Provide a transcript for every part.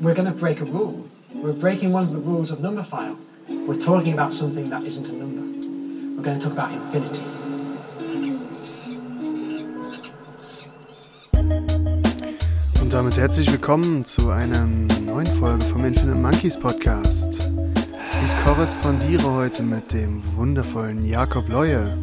we're going to break a rule. We're breaking one of the rules of Numberphile. We're talking about something that isn't a number. We're going to talk about infinity. Und damit herzlich willkommen zu einer neuen Folge vom Infinite Monkeys Podcast. Ich korrespondiere heute mit dem wundervollen Jakob Leue.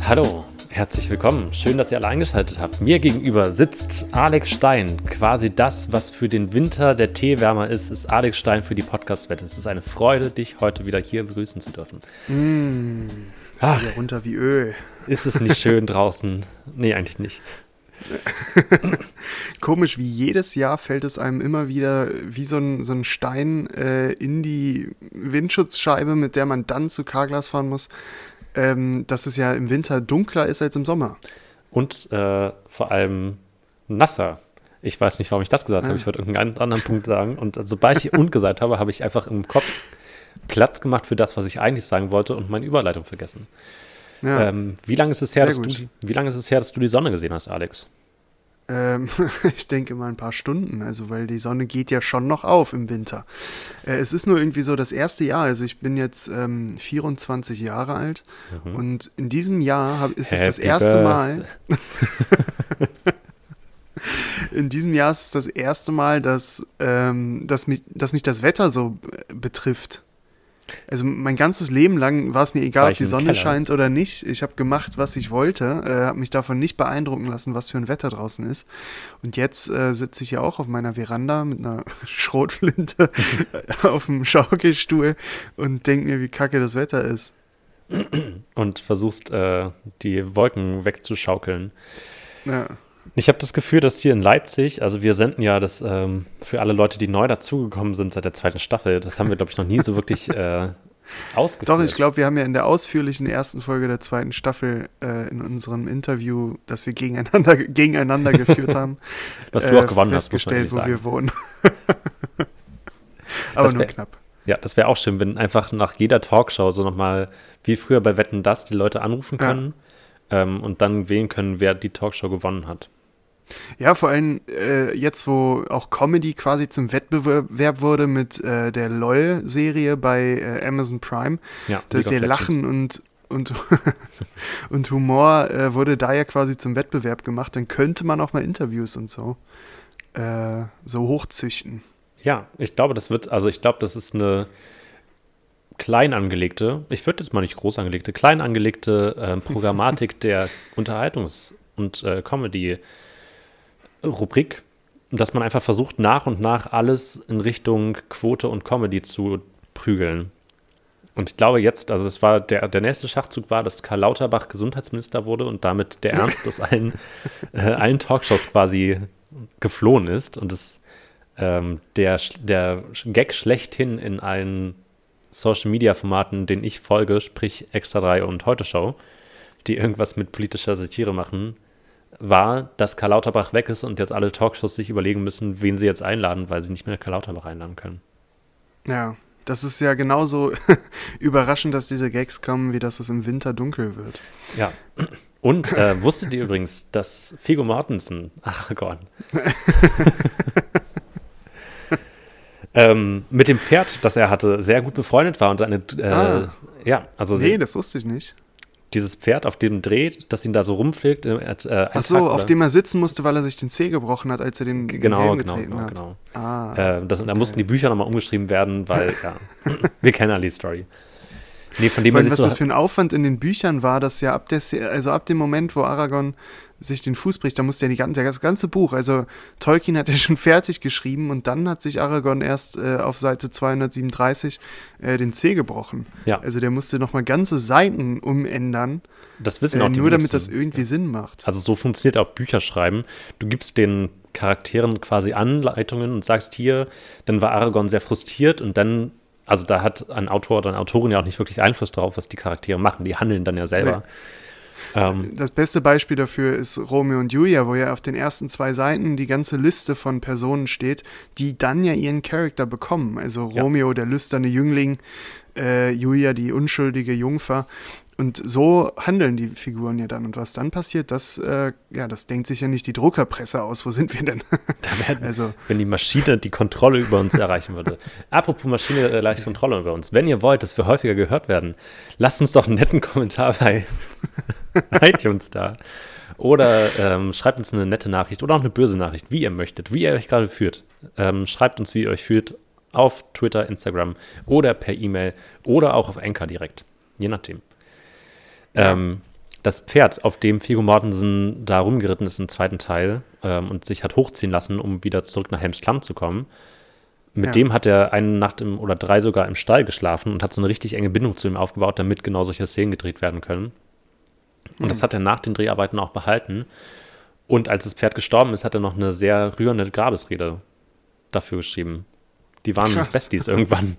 Hallo, herzlich willkommen. Schön, dass ihr alle eingeschaltet habt. Mir gegenüber sitzt Alex Stein. Quasi das, was für den Winter der Teewärmer ist, ist Alex Stein für die Podcast-Wette. Es ist eine Freude, dich heute wieder hier begrüßen zu dürfen. Mmh, Ach. runter wie Öl. Ist es nicht schön draußen? Nee, eigentlich nicht. Komisch, wie jedes Jahr fällt es einem immer wieder wie so ein, so ein Stein äh, in die Windschutzscheibe, mit der man dann zu Carglass fahren muss, ähm, dass es ja im Winter dunkler ist als im Sommer. Und äh, vor allem nasser. Ich weiß nicht, warum ich das gesagt Ah. habe. Ich wollte irgendeinen anderen Punkt sagen. Und sobald ich und gesagt habe, habe ich einfach im Kopf Platz gemacht für das, was ich eigentlich sagen wollte und meine Überleitung vergessen. Ja. Ähm, wie lange ist es her, Sehr dass du, gut. die- wie lange ist es her, dass du die Sonne gesehen hast, Alex? Ähm, ich denke mal ein paar Stunden, also weil die Sonne geht ja schon noch auf im Winter. Äh, es ist nur irgendwie so das erste Jahr, also ich bin jetzt ähm, 24 Jahre alt und in diesem Jahr hab, ist es das Mhm. Happy erste Birthday. Mal, in diesem Jahr ist es das erste Mal, dass, ähm, dass, mich, dass mich das Wetter so äh, betrifft. Also mein ganzes Leben lang war es mir egal, ob die Sonne Keller. scheint oder nicht. Ich habe gemacht, was ich wollte, äh, habe mich davon nicht beeindrucken lassen, was für ein Wetter draußen ist. Und jetzt äh, sitze ich ja auch auf meiner Veranda mit einer Schrotflinte auf dem Schaukelstuhl und denke mir, wie kacke das Wetter ist. Und versuchst, äh, die Wolken wegzuschaukeln. Ja. Ich habe das Gefühl, dass hier in Leipzig, also wir senden ja das ähm, für alle Leute, die neu dazugekommen sind seit der zweiten Staffel, das haben wir, glaube ich, noch nie so wirklich äh, ausgeführt. Doch, ich glaube, wir haben ja in der ausführlichen ersten Folge der zweiten Staffel äh, in unserem Interview, das wir gegeneinander, gegeneinander geführt haben, Was du auch gewonnen hast, festgestellt, wo sagen. wir wohnen. Aber Das nur wär- knapp. Ja, das wäre auch schön, wenn einfach nach jeder Talkshow so nochmal, wie früher bei Wetten das, die Leute anrufen Ja. können ähm, und dann wählen können, wer die Talkshow gewonnen hat. Ja, vor allem äh, jetzt, wo auch Comedy quasi zum Wettbewerb wurde mit äh, der LOL-Serie bei äh, Amazon Prime. Ja, Das League ja. Lachen und, und, und Humor äh, wurde da ja quasi zum Wettbewerb gemacht. Dann könnte man auch mal Interviews und so äh, so hochzüchten. Ja, ich glaube, das wird, also ich glaube, das ist eine klein angelegte, ich würde jetzt mal nicht groß angelegte, klein angelegte ähm, Programmatik der Unterhaltungs- und äh, Comedy-Rubrik, dass man einfach versucht, nach und nach alles in Richtung Quote und Comedy zu prügeln. Und ich glaube jetzt, also es war der, der nächste Schachzug war, dass Karl Lauterbach Gesundheitsminister wurde und damit der Ernst aus allen, äh, allen Talkshows quasi geflohen ist und es ähm, der, der Gag schlechthin in allen Social-Media-Formaten, denen ich folge, sprich Extra 3 und Heute Show, die irgendwas mit politischer Satire machen, war, dass Karl Lauterbach weg ist und jetzt alle Talkshows sich überlegen müssen, wen sie jetzt einladen, weil sie nicht mehr Karl Lauterbach einladen können. Ja, das ist ja genauso überraschend, dass diese Gags kommen, wie dass es im Winter dunkel wird. Ja. Und äh, wusstet ihr übrigens, dass Figo Mortensen, ach Gott, ähm, mit dem Pferd, das er hatte, sehr gut befreundet war und eine, äh, Ah. ja, also Nee, das wusste ich nicht. Dieses Pferd auf dem dreht, das ihn da so rumfliegt. Äh, äh, Ach so, Tag auf oder- dem er sitzen musste, weil er sich den Zeh gebrochen hat, als er den, den Genau, Helm genau, getreten genau, hat. genau. Ah, Äh, das, da mussten die Bücher nochmal umgeschrieben werden, weil, ja, wir kennen alle die Story. Nee, von dem allem, sich was so. das für ein Aufwand in den Büchern war, dass ja ab der, also ab dem Moment, wo Aragorn sich den Fuß bricht, da musste ja die, ganze- das ganze Buch, also Tolkien hat ja schon fertig geschrieben und dann hat sich Aragorn erst äh, auf Seite 237 äh, den Zeh gebrochen. Ja. Also der musste nochmal ganze Seiten umändern, das wissen äh, auch die nur damit das irgendwie Sinn macht. Also so funktioniert auch Bücherschreiben. Du gibst den Charakteren quasi Anleitungen und sagst hier, dann war Aragorn sehr frustriert und dann, also da hat ein Autor oder eine Autorin ja auch nicht wirklich Einfluss drauf, was die Charaktere machen. Die handeln dann ja selber. Ähm, Das beste Beispiel dafür ist Romeo und Julia, wo ja auf den ersten zwei Seiten die ganze Liste von Personen steht, die dann ja ihren Charakter bekommen. Also Ja. Romeo, der lüsterne Jüngling, äh, Julia die unschuldige Jungfer. Und so handeln die Figuren ja dann. Und was dann passiert, das, äh, ja, das denkt sich ja nicht die Druckerpresse aus. Wo sind wir denn? Da werden, also, wenn die Maschine die Kontrolle über uns erreichen würde. Apropos Maschine erreicht Kontrolle über uns. Wenn ihr wollt, dass wir häufiger gehört werden, lasst uns doch einen netten Kommentar bei iTunes da. Oder ähm, schreibt uns eine nette Nachricht oder auch eine böse Nachricht, wie ihr möchtet, wie ihr euch gerade fühlt. Ähm, schreibt uns, wie ihr euch fühlt, auf Twitter, Instagram oder per E-Mail oder auch auf Anchor direkt. Je nachdem. Ähm, das Pferd, auf dem Figo Mortensen da rumgeritten ist im zweiten Teil ähm, und sich hat hochziehen lassen, um wieder zurück nach Helms Klamm zu kommen, mit Ja. dem hat er eine Nacht im, oder drei sogar im Stall geschlafen und hat so eine richtig enge Bindung zu ihm aufgebaut, damit genau solche Szenen gedreht werden können. Und das hat er nach den Dreharbeiten auch behalten. Und als das Pferd gestorben ist, hat er noch eine sehr rührende Grabesrede dafür geschrieben. Die waren Krass. Besties irgendwann.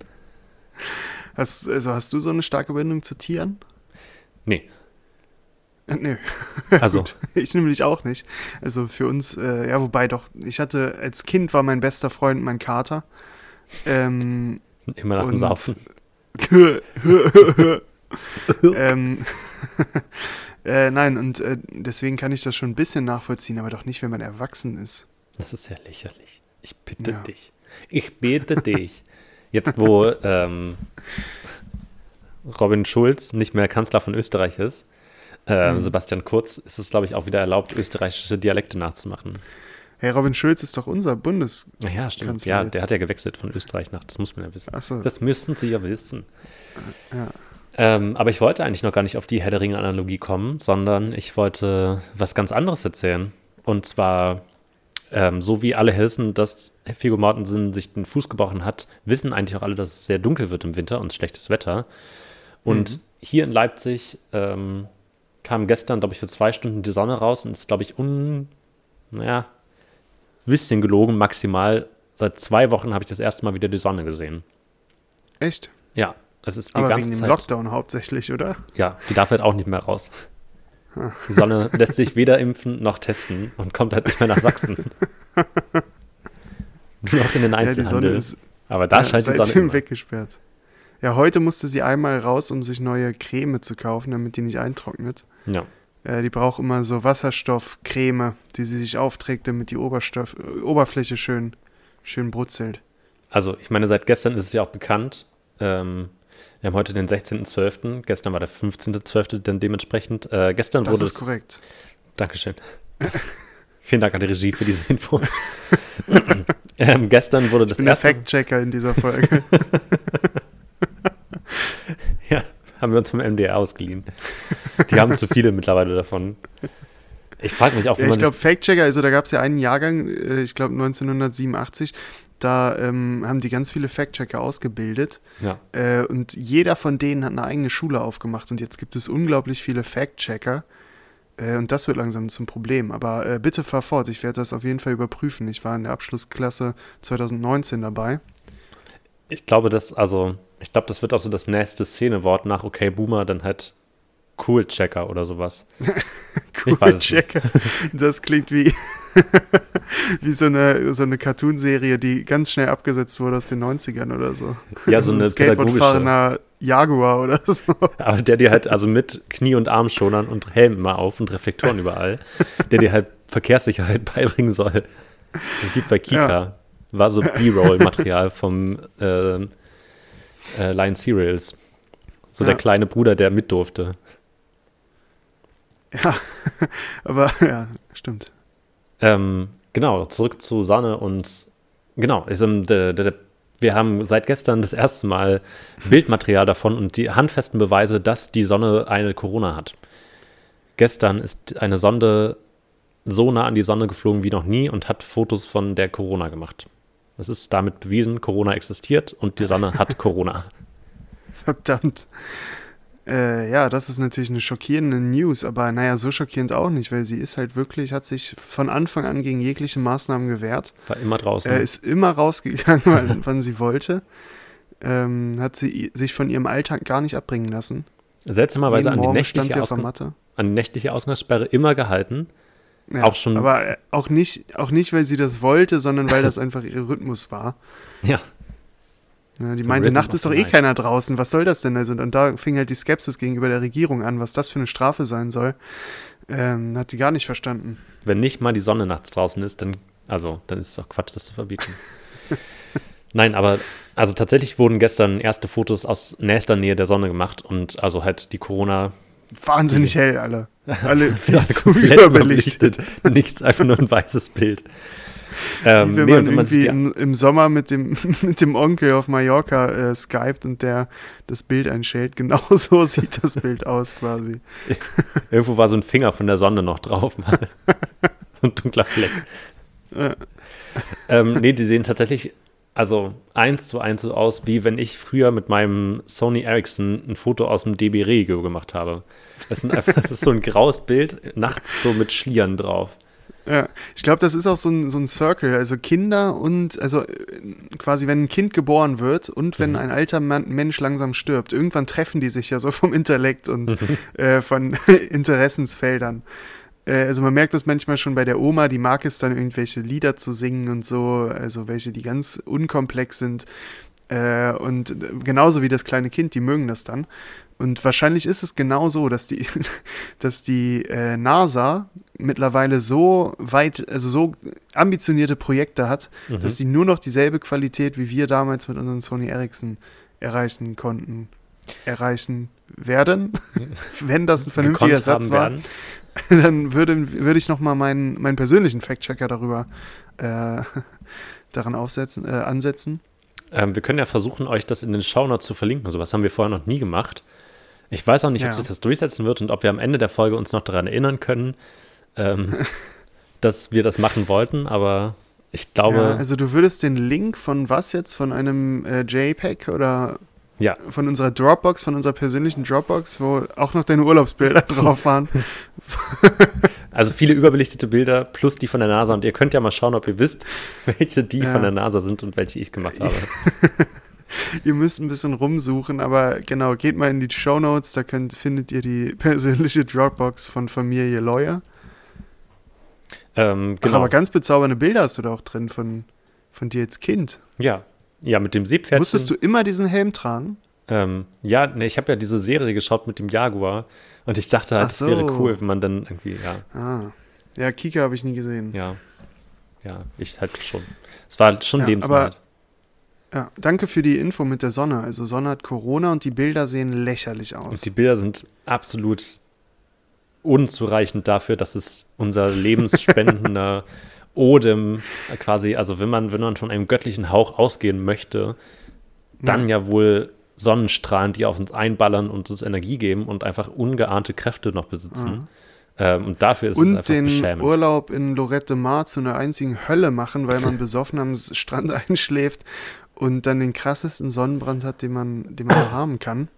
hast, also hast du so eine starke Bindung zu Tieren? Nee, Äh, Nö. also Gut. Ich nämlich auch nicht. Also für uns, äh, ja, wobei doch, ich hatte, als Kind war mein bester Freund mein Kater. Ähm, immer nach dem Saufen. ähm, äh, nein, und äh, deswegen kann ich das schon ein bisschen nachvollziehen, aber doch nicht, wenn man erwachsen ist. Das ist ja lächerlich. Ich bitte Ja. dich. Ich bitte dich. Jetzt, wo ähm, Robin Schulz nicht mehr Kanzler von Österreich ist, äh, Mhm. Sebastian Kurz, ist es, glaube ich, auch wieder erlaubt, österreichische Dialekte nachzumachen. Hey, Robin Schulz ist doch unser Bundes. Ja, stimmt. Kanzler Ja, jetzt. der hat ja gewechselt von Österreich nach, das muss man ja wissen. So. Das müssen Sie ja wissen. Ja. Ähm, aber ich wollte eigentlich noch gar nicht auf die Herr der Ringe-Analogie kommen, sondern ich wollte was ganz anderes erzählen. Und zwar, ähm, so wie alle Hessen, dass Figo Mortensen sich den Fuß gebrochen hat, wissen eigentlich auch alle, dass es sehr dunkel wird im Winter und schlechtes Wetter. Und hier in Leipzig ähm, kam gestern, glaube ich, für zwei Stunden die Sonne raus und es ist, glaube ich, un, naja, bisschen gelogen, maximal. Seit zwei Wochen habe ich das erste Mal wieder die Sonne gesehen. Echt? Ja, es ist die Aber ganze wegen dem Zeit. Lockdown hauptsächlich, oder? Ja, die darf halt auch nicht mehr raus. Die Sonne lässt sich weder impfen noch testen und kommt halt nicht mehr nach Sachsen. Nur noch in den Ja, Einzelhandel. Sonne ist Aber da ja, scheint die Sonne immer. weggesperrt. Ja, heute musste sie einmal raus, um sich neue Creme zu kaufen, damit die nicht eintrocknet. Ja. Äh, die braucht immer so Wasserstoffcreme, die sie sich aufträgt, damit die Oberstoff, äh, Oberfläche schön, schön brutzelt. Also, ich meine, seit gestern ist es ja auch bekannt. Ähm, wir haben heute den 16.12., gestern war der 15.12., denn dementsprechend. Äh, gestern Das wurde ist es. korrekt. Dankeschön. Vielen Dank an die Regie für diese Info. ähm, gestern wurde das Ich bin der erste. Fact-Checker in dieser Folge. Ja, haben wir uns vom MDR ausgeliehen. Die haben zu viele mittlerweile davon. Ich frage mich auch, wie ja, ich glaube, das, Fact-Checker, also da gab es ja einen Jahrgang, äh, ich glaube 1987, da ähm, haben die ganz viele Fact-Checker ausgebildet. ja, Äh, und jeder von denen hat eine eigene Schule aufgemacht. Und jetzt gibt es unglaublich viele Fact-Checker. Äh, und das wird langsam zum Problem. Aber äh, bitte fahr fort, ich werde das auf jeden Fall überprüfen. Ich war in der Abschlussklasse 2019 dabei. ich glaube, das, also, ich glaube, das wird auch so das nächste Szenewort nach Okay Boomer, dann halt Cool Checker oder sowas. Nicht. Checker. Das klingt wie, wie so eine, so eine Cartoonserie, die ganz schnell abgesetzt wurde aus den 90ern oder so. Ja, so eine pädagogische. Skateboardfahrender Jaguar oder so. Aber der dir halt, also mit Knie- und Armschonern und Helm immer auf und Reflektoren überall, der dir halt Verkehrssicherheit beibringen soll. Das liegt bei Kika. Ja. War so B-Roll-Material vom ähm, äh, Lion Serials. So der Ja. kleine Bruder, der mit durfte. Ja, aber ja, stimmt. Ähm, genau, zurück zu Sonne und genau, ist, ähm, der, der, der, wir haben seit gestern das erste Mal Bildmaterial davon und die handfesten Beweise, dass die Sonne eine Corona hat. Gestern ist eine Sonde so nah an die Sonne geflogen wie noch nie und hat Fotos von der Corona gemacht. Es ist damit bewiesen, Corona existiert und die Sonne hat Corona. Verdammt. Äh, ja, das ist natürlich eine schockierende News, aber naja, so schockierend auch nicht, weil sie ist halt wirklich, hat sich von Anfang an gegen jegliche Maßnahmen gewehrt. War immer draußen. Er ist immer rausgegangen, wann, wann sie wollte. Ähm, hat sie sich von ihrem Alltag gar nicht abbringen lassen. Seltsamerweise an die, nächtliche Matte. an die nächtliche Ausgangssperre immer gehalten. Ja, Auch schon- Aber äh, auch nicht, auch nicht, weil sie das wollte, sondern weil das einfach ihr Rhythmus war. Ja. Ja, die The meinte, of ist doch eh Night. keiner draußen. Was soll das denn? Also, und da fing halt die Skepsis gegenüber der Regierung an, was das für eine Strafe sein soll. Ähm, hat die gar nicht verstanden. Wenn nicht mal die Sonne nachts draußen ist, dann, also, dann ist es auch Quatsch, das zu verbieten. Nein, aber also tatsächlich wurden gestern erste Fotos aus nächster Nähe der Sonne gemacht und also halt die Corona Wahnsinnig hell, alle. Alle viel Ja, zu überbelichtet. Nichts, einfach nur ein weißes Bild. Wie Ähm, wenn nee, man wenn man irgendwie im, im Sommer mit dem, mit dem Onkel auf Mallorca äh, skypt und der das Bild einstellt. Genau so sieht das Bild aus quasi. irgendwo war so ein Finger von der Sonne noch drauf. so ein dunkler Fleck. Ähm, nee, die sehen tatsächlich also eins zu eins so aus, wie wenn ich früher mit meinem Sony Ericsson ein Foto aus dem DB Regio gemacht habe. Das, sind einfach, das ist so ein graues Bild, nachts so mit Schlieren drauf. Ja, ich glaube, das ist auch so ein, so ein Circle. Also Kinder und, also äh, quasi, wenn ein Kind geboren wird und wenn Mhm. ein alter Mann, Mensch langsam stirbt, irgendwann treffen die sich ja so vom Intellekt und äh, von Interessensfeldern. Äh, also man merkt das manchmal schon bei der Oma, die mag es dann irgendwelche Lieder zu singen und so, also welche, die ganz unkomplex sind. Äh, und äh, genauso wie das kleine Kind, die mögen das dann. Und wahrscheinlich ist es genau so, dass die, dass die NASA mittlerweile so weit, also so ambitionierte Projekte hat, Mhm. dass die nur noch dieselbe Qualität wie wir damals mit unseren Sony Ericsson erreichen konnten, erreichen werden. Wenn das ein vernünftiger Satz war, werden. dann würde, würde ich nochmal meinen, meinen persönlichen Fact-Checker darüber äh, daran aufsetzen, äh, ansetzen. Ähm, wir können ja versuchen, euch das in den Shownotes zu verlinken. Sowas haben wir vorher noch nie gemacht. Ich weiß auch nicht, ob Ja. sich das durchsetzen wird und ob wir am Ende der Folge uns noch daran erinnern können, ähm, dass wir das machen wollten, aber ich glaube, ja, also du würdest den Link von was jetzt? Von einem äh, JPEG oder Ja. von unserer Dropbox, von unserer persönlichen Dropbox, wo auch noch deine Urlaubsbilder drauf waren. Also viele überbelichtete Bilder plus die von der NASA. Und ihr könnt ja mal schauen, ob ihr wisst, welche die Ja. von der NASA sind und welche ich gemacht habe. ihr müsst ein bisschen rumsuchen, aber genau, geht mal in die Show Notes, da könnt, findet ihr die persönliche Dropbox von Familie Lawyer. Ähm, Ach, genau. aber ganz bezaubernde Bilder hast du da auch drin von, von dir als Kind. ja. Ja, mit dem Seepferdchen. Musstest du immer diesen Helm tragen? Ähm, ja, ne, ich habe ja diese Serie geschaut mit dem Jaguar und ich dachte halt, es wäre so. cool, wenn man dann irgendwie, ja, Ah. Ja, Kika habe ich nie gesehen. ja, ja, ich halt schon. Es war schon Ja, lebenswert. Ja, danke für die Info mit der Sonne. Also Sonne hat Corona und die Bilder sehen lächerlich aus. Und die Bilder sind absolut unzureichend dafür, dass es unser lebensspendender Odem quasi, also wenn man, wenn man von einem göttlichen Hauch ausgehen möchte, dann ja wohl Sonnenstrahlen, die auf uns einballern und uns Energie geben und einfach ungeahnte Kräfte noch besitzen. Ähm, und dafür ist es und einfach den beschämend. Urlaub in Lorette Mar zu einer einzigen Hölle machen, weil man besoffen am Strand einschläft und dann den krassesten Sonnenbrand hat, den man, den man haben kann.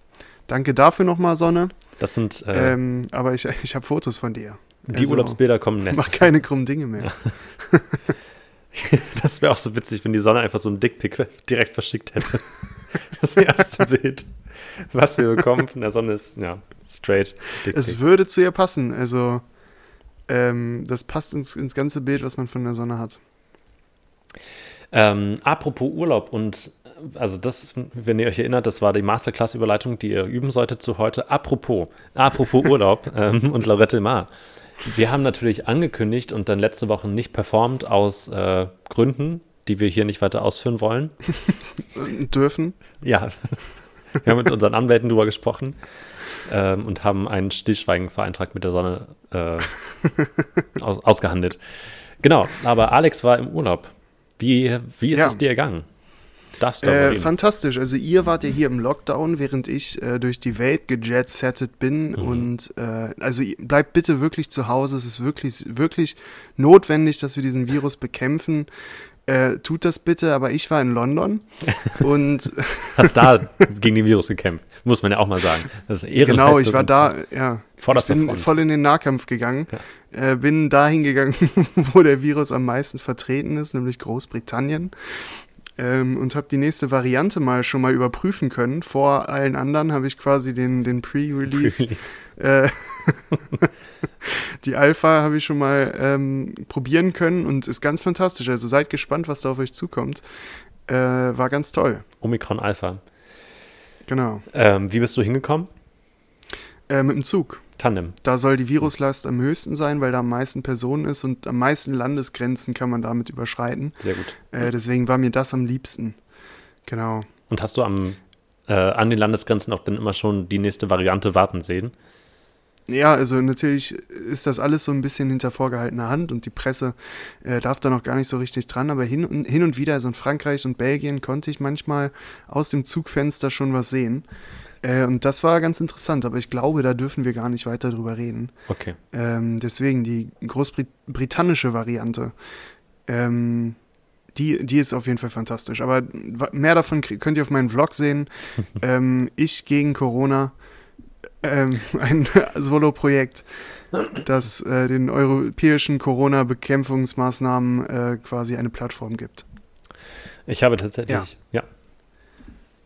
Danke dafür nochmal, Sonne. Das sind äh, Ähm, aber ich, ich habe Fotos von dir. Die also, Urlaubsbilder kommen Mach nächstes. keine krummen Dinge mehr. Das wäre auch so witzig, wenn die Sonne einfach so ein Dickpick direkt verschickt hätte. Das erste Bild, was wir bekommen von der Sonne ist, ja, straight Es Dickpick. würde zu ihr passen. Also, ähm, das passt ins, ins ganze Bild, was man von der Sonne hat. Ähm, apropos Urlaub und also das, wenn ihr euch erinnert, das war die Masterclass-Überleitung, die ihr üben solltet zu heute. Apropos, apropos Urlaub ähm, und Lorette Mar. Wir haben natürlich angekündigt und dann letzte Woche nicht performt aus äh, Gründen, die wir hier nicht weiter ausführen wollen. Dürfen. Ja, wir haben mit unseren Anwälten drüber gesprochen ähm, und haben einen Stillschweigenvereintrag mit der Sonne äh, aus, ausgehandelt. Genau, aber Alex war im Urlaub. Wie, wie ist Ja. es dir ergangen? Darüber Äh, fantastisch. Also ihr wart ja hier im Lockdown, während ich äh, durch die Welt gejetsettet bin. Mhm. Und äh, also bleibt bitte wirklich zu Hause. Es ist wirklich, wirklich notwendig, dass wir diesen Virus bekämpfen. Äh, tut das bitte, aber ich war in London und Hast da gegen den Virus gekämpft, muss man ja auch mal sagen. Das ist genau, ich war da, ja. Ich bin Front. voll in den Nahkampf gegangen. Äh, bin dahin gegangen, wo der Virus am meisten vertreten ist, nämlich Großbritannien. Ähm, und habe die nächste Variante mal schon mal überprüfen können. Vor allen anderen habe ich quasi den, den Pre-Release Pre-Release. äh, die Alpha habe ich schon mal ähm, probieren können und ist ganz fantastisch. Also seid gespannt, was da auf euch zukommt. Äh, war ganz toll. Omikron Alpha. Genau. Ähm, wie bist du hingekommen? Äh, mit dem Zug. Tandem. Da soll die Viruslast am höchsten sein, weil da am meisten Personen ist und am meisten Landesgrenzen kann man damit überschreiten. Sehr gut. Äh, deswegen war mir das am liebsten. Genau. Und hast du am, äh, an den Landesgrenzen auch dann immer schon die nächste Variante warten sehen? Ja, also natürlich ist das alles so ein bisschen hinter vorgehaltener Hand und die Presse äh, darf da noch gar nicht so richtig dran, aber hin und, hin und wieder, also in Frankreich und Belgien, konnte ich manchmal aus dem Zugfenster schon was sehen. Äh, und das war ganz interessant, aber ich glaube, da dürfen wir gar nicht weiter drüber reden. Okay. Ähm, deswegen die großbritannische Variante. Ähm, die, die ist auf jeden Fall fantastisch. Aber mehr davon könnt ihr auf meinen Vlog sehen. ähm, ich gegen Corona ähm, ein Solo-Projekt, das äh, den europäischen Corona-Bekämpfungsmaßnahmen äh, quasi eine Plattform gibt. Ich habe tatsächlich, ja. ja.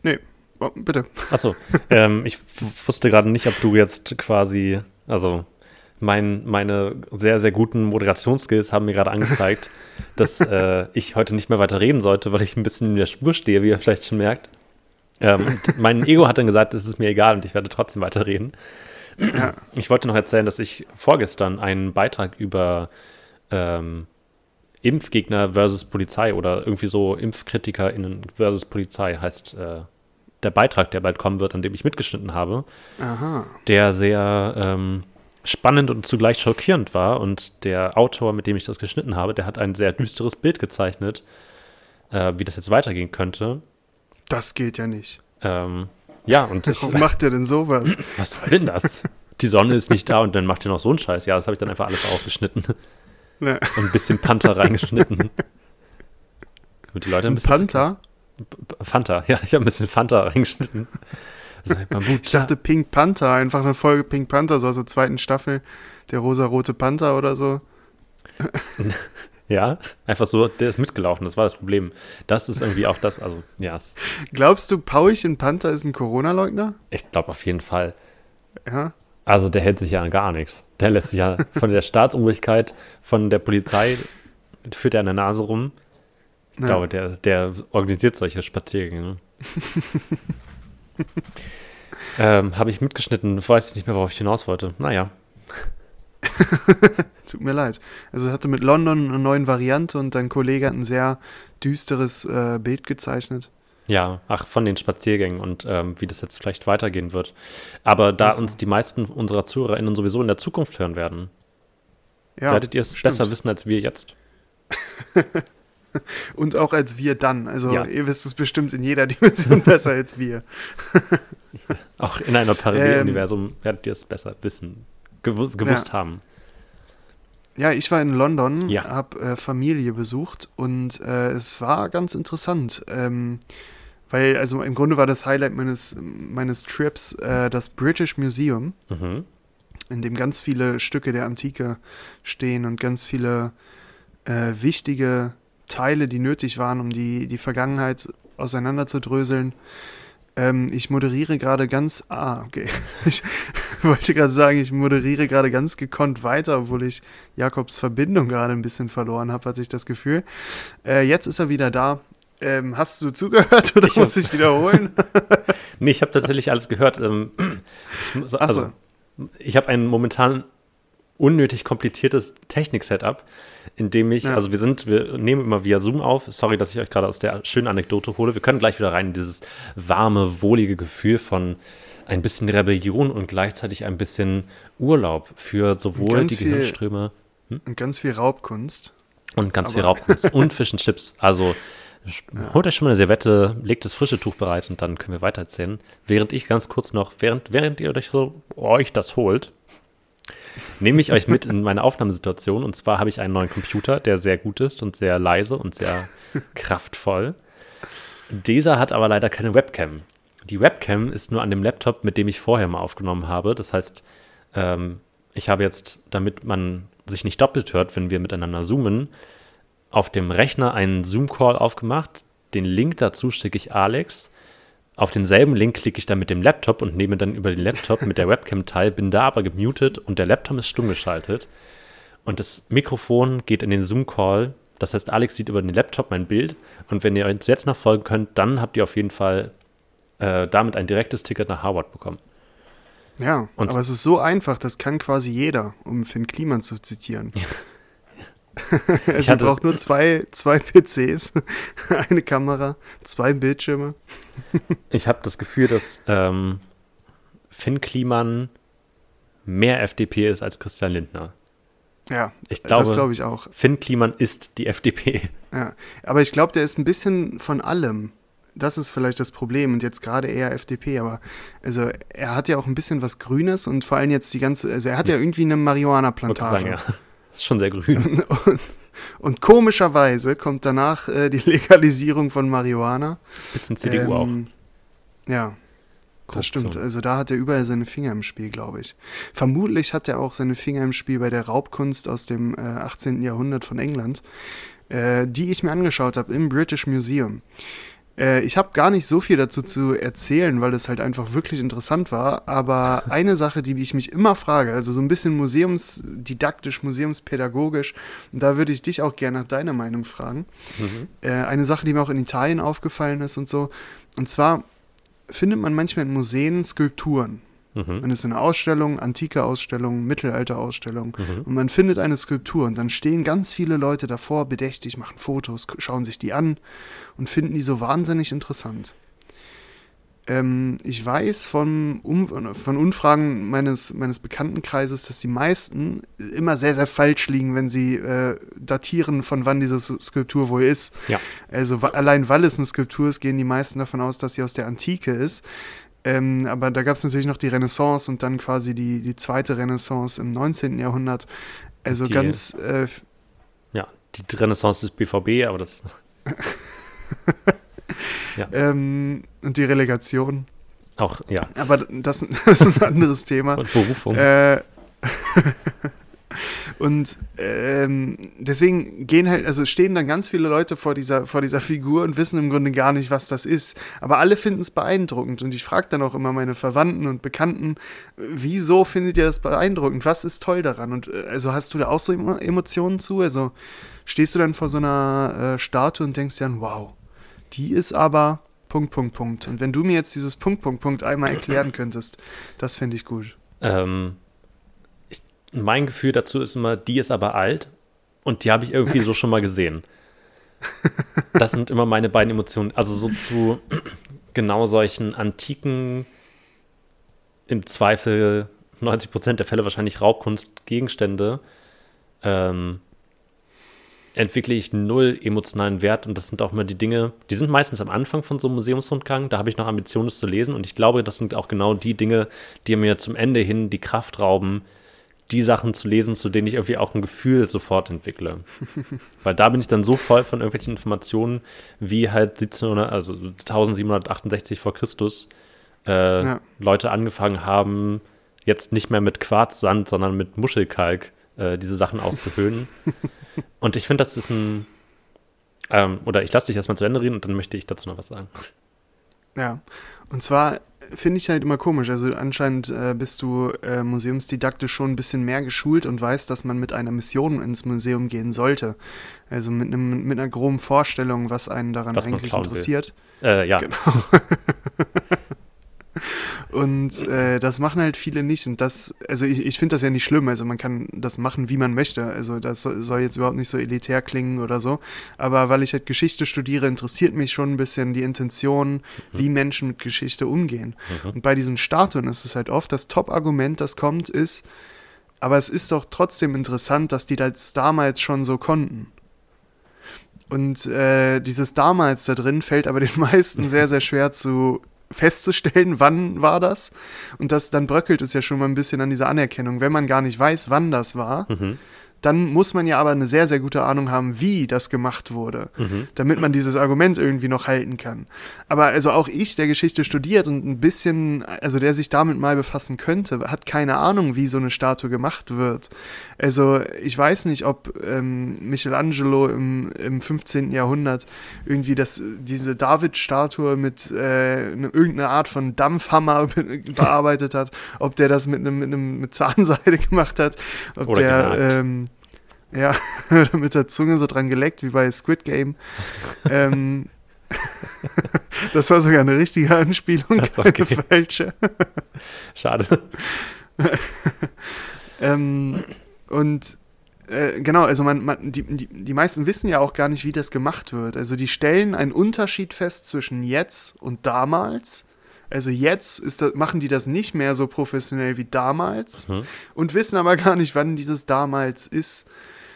Nee, bitte. Achso, ähm, ich wusste gerade nicht, ob du jetzt quasi, also mein, meine sehr, sehr guten Moderationsskills haben mir gerade angezeigt, dass äh, ich heute nicht mehr weiter reden sollte, weil ich ein bisschen in der Spur stehe, wie ihr vielleicht schon merkt. Ähm, mein Ego hat dann gesagt, es ist mir egal und ich werde trotzdem weiterreden. Ja. Ich wollte noch erzählen, dass ich vorgestern einen Beitrag über ähm, Impfgegner versus Polizei oder irgendwie so ImpfkritikerInnen versus Polizei heißt äh, der Beitrag, der bald kommen wird, an dem ich mitgeschnitten habe, Aha. der sehr ähm, spannend und zugleich schockierend war. Und der Autor, mit dem ich das geschnitten habe, der hat ein sehr düsteres Bild gezeichnet, äh, wie das jetzt weitergehen könnte. Das geht ja nicht. Ähm, ja, und ich, Warum macht ihr denn sowas? Was soll denn das? Die Sonne ist nicht da und dann macht ihr noch so einen Scheiß. Ja, das habe ich dann einfach alles ausgeschnitten. Ne. Und ein bisschen Panther reingeschnitten. Damit die Leute ein bisschen. Panther? Fanta, ja, ich habe ein bisschen Fanta reingeschnitten. ich dachte Pink Panther, einfach eine Folge Pink Panther, so aus der zweiten Staffel. Der rosa-rote Panther oder so. Ja, einfach so, der ist mitgelaufen, das war das Problem. Das ist irgendwie auch das, also, ja. Glaubst du, Pauchen Panther ist ein Corona-Leugner? Ich glaube auf jeden Fall. Ja. Also, der hält sich ja an gar nichts. Der lässt sich ja von der Staatsobrigkeit, von der Polizei, führt er an der Nase rum. Ich ja. glaube, der, der organisiert solche Spaziergänge. ähm, Habe ich mitgeschnitten, weiß ich nicht mehr, worauf ich hinaus wollte. Naja. Tut mir leid. Also es hatte mit London eine neue Variante und dein Kollege hat ein sehr düsteres äh, Bild gezeichnet. Ja, ach, von den Spaziergängen und ähm, wie das jetzt vielleicht weitergehen wird. Aber da also. uns die meisten unserer ZuhörerInnen sowieso in der Zukunft hören werden, ja, werdet ihr es besser wissen als wir jetzt. und auch als wir dann. Also ja. ihr wisst es bestimmt in jeder Dimension besser als wir. auch in einer Paralleluniversum ähm, werdet ihr es besser wissen gew gewusst ja. haben. Ja, ich war in London, ja. habe äh, Familie besucht und äh, es war ganz interessant. Ähm, weil, also im Grunde war das Highlight meines, meines Trips äh, das British Museum, mhm. in dem ganz viele Stücke der Antike stehen und ganz viele äh, wichtige Teile, die nötig waren, um die, die Vergangenheit auseinanderzudröseln, ähm, ich moderiere gerade ganz. Ah, okay. Ich wollte gerade sagen, ich moderiere gerade ganz gekonnt weiter, obwohl ich Jakobs Verbindung gerade ein bisschen verloren habe, hatte ich das Gefühl. Äh, jetzt ist er wieder da. Ähm, hast du zugehört oder ich muss ich wiederholen? nee, ich habe tatsächlich alles gehört. Ähm, ich, also, ich habe einen momentan unnötig kompliziertes Technik-Setup, in dem ich, ja. also wir sind, wir nehmen immer via Zoom auf. Sorry, dass ich euch gerade aus der schönen Anekdote hole. Wir können gleich wieder rein in dieses warme, wohlige Gefühl von ein bisschen Rebellion und gleichzeitig ein bisschen Urlaub für sowohl die viel, Gehirnströme. Hm? Und ganz viel Raubkunst. Und ganz Aber viel Raubkunst. und Fish and Chips. Also holt euch schon mal eine Servette, legt das frische Tuch bereit und dann können wir weitererzählen. Während ich ganz kurz noch, während, während ihr euch so euch das holt, nehme ich euch mit in meine Aufnahmesituation. Und zwar habe ich einen neuen Computer, der sehr gut ist und sehr leise und sehr kraftvoll. Dieser hat aber leider keine Webcam. Die Webcam ist nur an dem Laptop, mit dem ich vorher mal aufgenommen habe. Das heißt, ähm, ich habe jetzt, damit man sich nicht doppelt hört, wenn wir miteinander zoomen, auf dem Rechner einen Zoom-Call aufgemacht. Den Link dazu schicke ich Alex. Auf denselben Link klicke ich dann mit dem Laptop und nehme dann über den Laptop mit der Webcam teil, bin da aber gemutet und der Laptop ist stumm geschaltet. Und das Mikrofon geht in den Zoom-Call Das heißt, Alex sieht über den Laptop mein Bild und wenn ihr uns jetzt noch folgen könnt, dann habt ihr auf jeden Fall äh, damit ein direktes Ticket nach Harvard bekommen. Ja, und aber es ist so einfach, das kann quasi jeder, um Finn Kliman zu zitieren. also hatte, braucht nur zwei, zwei PCs, eine Kamera, zwei Bildschirme. ich habe das Gefühl, dass ähm, Finn Kliman mehr FDP ist als Christian Lindner. Ja, ich glaube, das glaube ich auch. Finn Kliman ist die FDP. Ja, aber ich glaube, der ist ein bisschen von allem. Das ist vielleicht das Problem und jetzt gerade eher FDP, aber also er hat ja auch ein bisschen was Grünes und vor allem jetzt die ganze, also er hat ja irgendwie eine Marihuana-Plantage. Ja. Ist schon sehr grün. Und, und komischerweise kommt danach äh, die Legalisierung von Marihuana. Bisschen CDU ähm, auch. Ja, das stimmt. Also da hat er überall seine Finger im Spiel, glaube ich. Vermutlich hat er auch seine Finger im Spiel bei der Raubkunst aus dem äh, 18. Jahrhundert von England, äh, die ich mir angeschaut habe im British Museum. Äh, ich habe gar nicht so viel dazu zu erzählen, weil es halt einfach wirklich interessant war. Aber eine Sache, die ich mich immer frage, also so ein bisschen museumsdidaktisch, museumspädagogisch, und da würde ich dich auch gerne nach deiner Meinung fragen. Mhm. Äh, eine Sache, die mir auch in Italien aufgefallen ist und so. Und zwar findet man manchmal in Museen Skulpturen. Mhm. Man ist in einer Ausstellung, antike Ausstellung, Mittelalter-Ausstellung mhm. und man findet eine Skulptur und dann stehen ganz viele Leute davor, bedächtig, machen Fotos, schauen sich die an und finden die so wahnsinnig interessant. Ähm, ich weiß von, um, von Umfragen meines, meines Bekanntenkreises, dass die meisten immer sehr, sehr falsch liegen, wenn sie äh, datieren, von wann diese Skulptur wohl ist. Ja. Also allein weil es eine Skulptur ist, gehen die meisten davon aus, dass sie aus der Antike ist. Ähm, aber da gab es natürlich noch die Renaissance und dann quasi die, die zweite Renaissance im 19. Jahrhundert. Also die, ganz. Äh, ja, die Renaissance des BVB, aber das. ja. ähm, und die Relegation. Auch, ja. Aber das, das ist ein anderes Thema. Und Berufung. Äh, und ähm, deswegen gehen halt, also stehen dann ganz viele Leute vor dieser, vor dieser Figur und wissen im Grunde gar nicht, was das ist. Aber alle finden es beeindruckend. Und ich frage dann auch immer meine Verwandten und Bekannten, wieso findet ihr das beeindruckend? Was ist toll daran? Und äh, also hast du da auch so Emotionen zu? Also stehst du dann vor so einer äh, Statue und denkst dann, wow, die ist aber Punkt, Punkt, Punkt. Und wenn du mir jetzt dieses Punkt, Punkt, Punkt einmal erklären könntest, das finde ich gut. Ähm, mein Gefühl dazu ist immer, die ist aber alt und die habe ich irgendwie so schon mal gesehen. Das sind immer meine beiden Emotionen. Also so zu genau solchen antiken, im Zweifel 90 Prozent der Fälle wahrscheinlich Raubkunstgegenstände. Ähm, entwickle ich null emotionalen Wert und das sind auch immer die Dinge, die sind meistens am Anfang von so einem Museumsrundgang, da habe ich noch Ambitionen, es zu lesen und ich glaube, das sind auch genau die Dinge, die mir zum Ende hin die Kraft rauben, die Sachen zu lesen, zu denen ich irgendwie auch ein Gefühl sofort entwickle. Weil da bin ich dann so voll von irgendwelchen Informationen, wie halt 1700, also 1768 vor Christus äh, ja. Leute angefangen haben, jetzt nicht mehr mit Quarzsand, sondern mit Muschelkalk äh, diese Sachen auszuhöhlen. Und ich finde, das ist ein. Ähm, oder ich lasse dich erstmal zu Ende reden und dann möchte ich dazu noch was sagen. Ja, und zwar finde ich halt immer komisch. Also anscheinend äh, bist du äh, museumsdidaktisch schon ein bisschen mehr geschult und weißt, dass man mit einer Mission ins Museum gehen sollte. Also mit, einem, mit einer groben Vorstellung, was einen daran was eigentlich interessiert. Äh, ja. Genau. Und äh, das machen halt viele nicht. Und das, also ich, ich finde das ja nicht schlimm. Also man kann das machen, wie man möchte. Also das soll jetzt überhaupt nicht so elitär klingen oder so. Aber weil ich halt Geschichte studiere, interessiert mich schon ein bisschen die Intention, mhm. wie Menschen mit Geschichte umgehen. Mhm. Und bei diesen Statuen ist es halt oft, das Top-Argument, das kommt, ist, aber es ist doch trotzdem interessant, dass die das damals schon so konnten. Und äh, dieses damals da drin fällt aber den meisten sehr, sehr schwer zu festzustellen, wann war das. Und das, dann bröckelt es ja schon mal ein bisschen an dieser Anerkennung. Wenn man gar nicht weiß, wann das war, mhm dann muss man ja aber eine sehr, sehr gute Ahnung haben, wie das gemacht wurde, mhm. damit man dieses Argument irgendwie noch halten kann. Aber also auch ich, der Geschichte studiert und ein bisschen, also der sich damit mal befassen könnte, hat keine Ahnung, wie so eine Statue gemacht wird. Also ich weiß nicht, ob ähm, Michelangelo im, im 15. Jahrhundert irgendwie das, diese David-Statue mit äh, ne, irgendeiner Art von Dampfhammer bearbeitet hat, ob der das mit einem mit, einem, mit Zahnseide gemacht hat, ob Oder der ähm, Ja, mit der Zunge so dran geleckt, wie bei Squid Game. ähm, das war sogar eine richtige Anspielung, Ach so, okay. falsche. Schade. ähm, und äh, genau, also man, man, die, die, die meisten wissen ja auch gar nicht, wie das gemacht wird. Also die stellen einen Unterschied fest zwischen jetzt und damals. Also jetzt ist das, machen die das nicht mehr so professionell wie damals Mhm. und wissen aber gar nicht, wann dieses damals ist.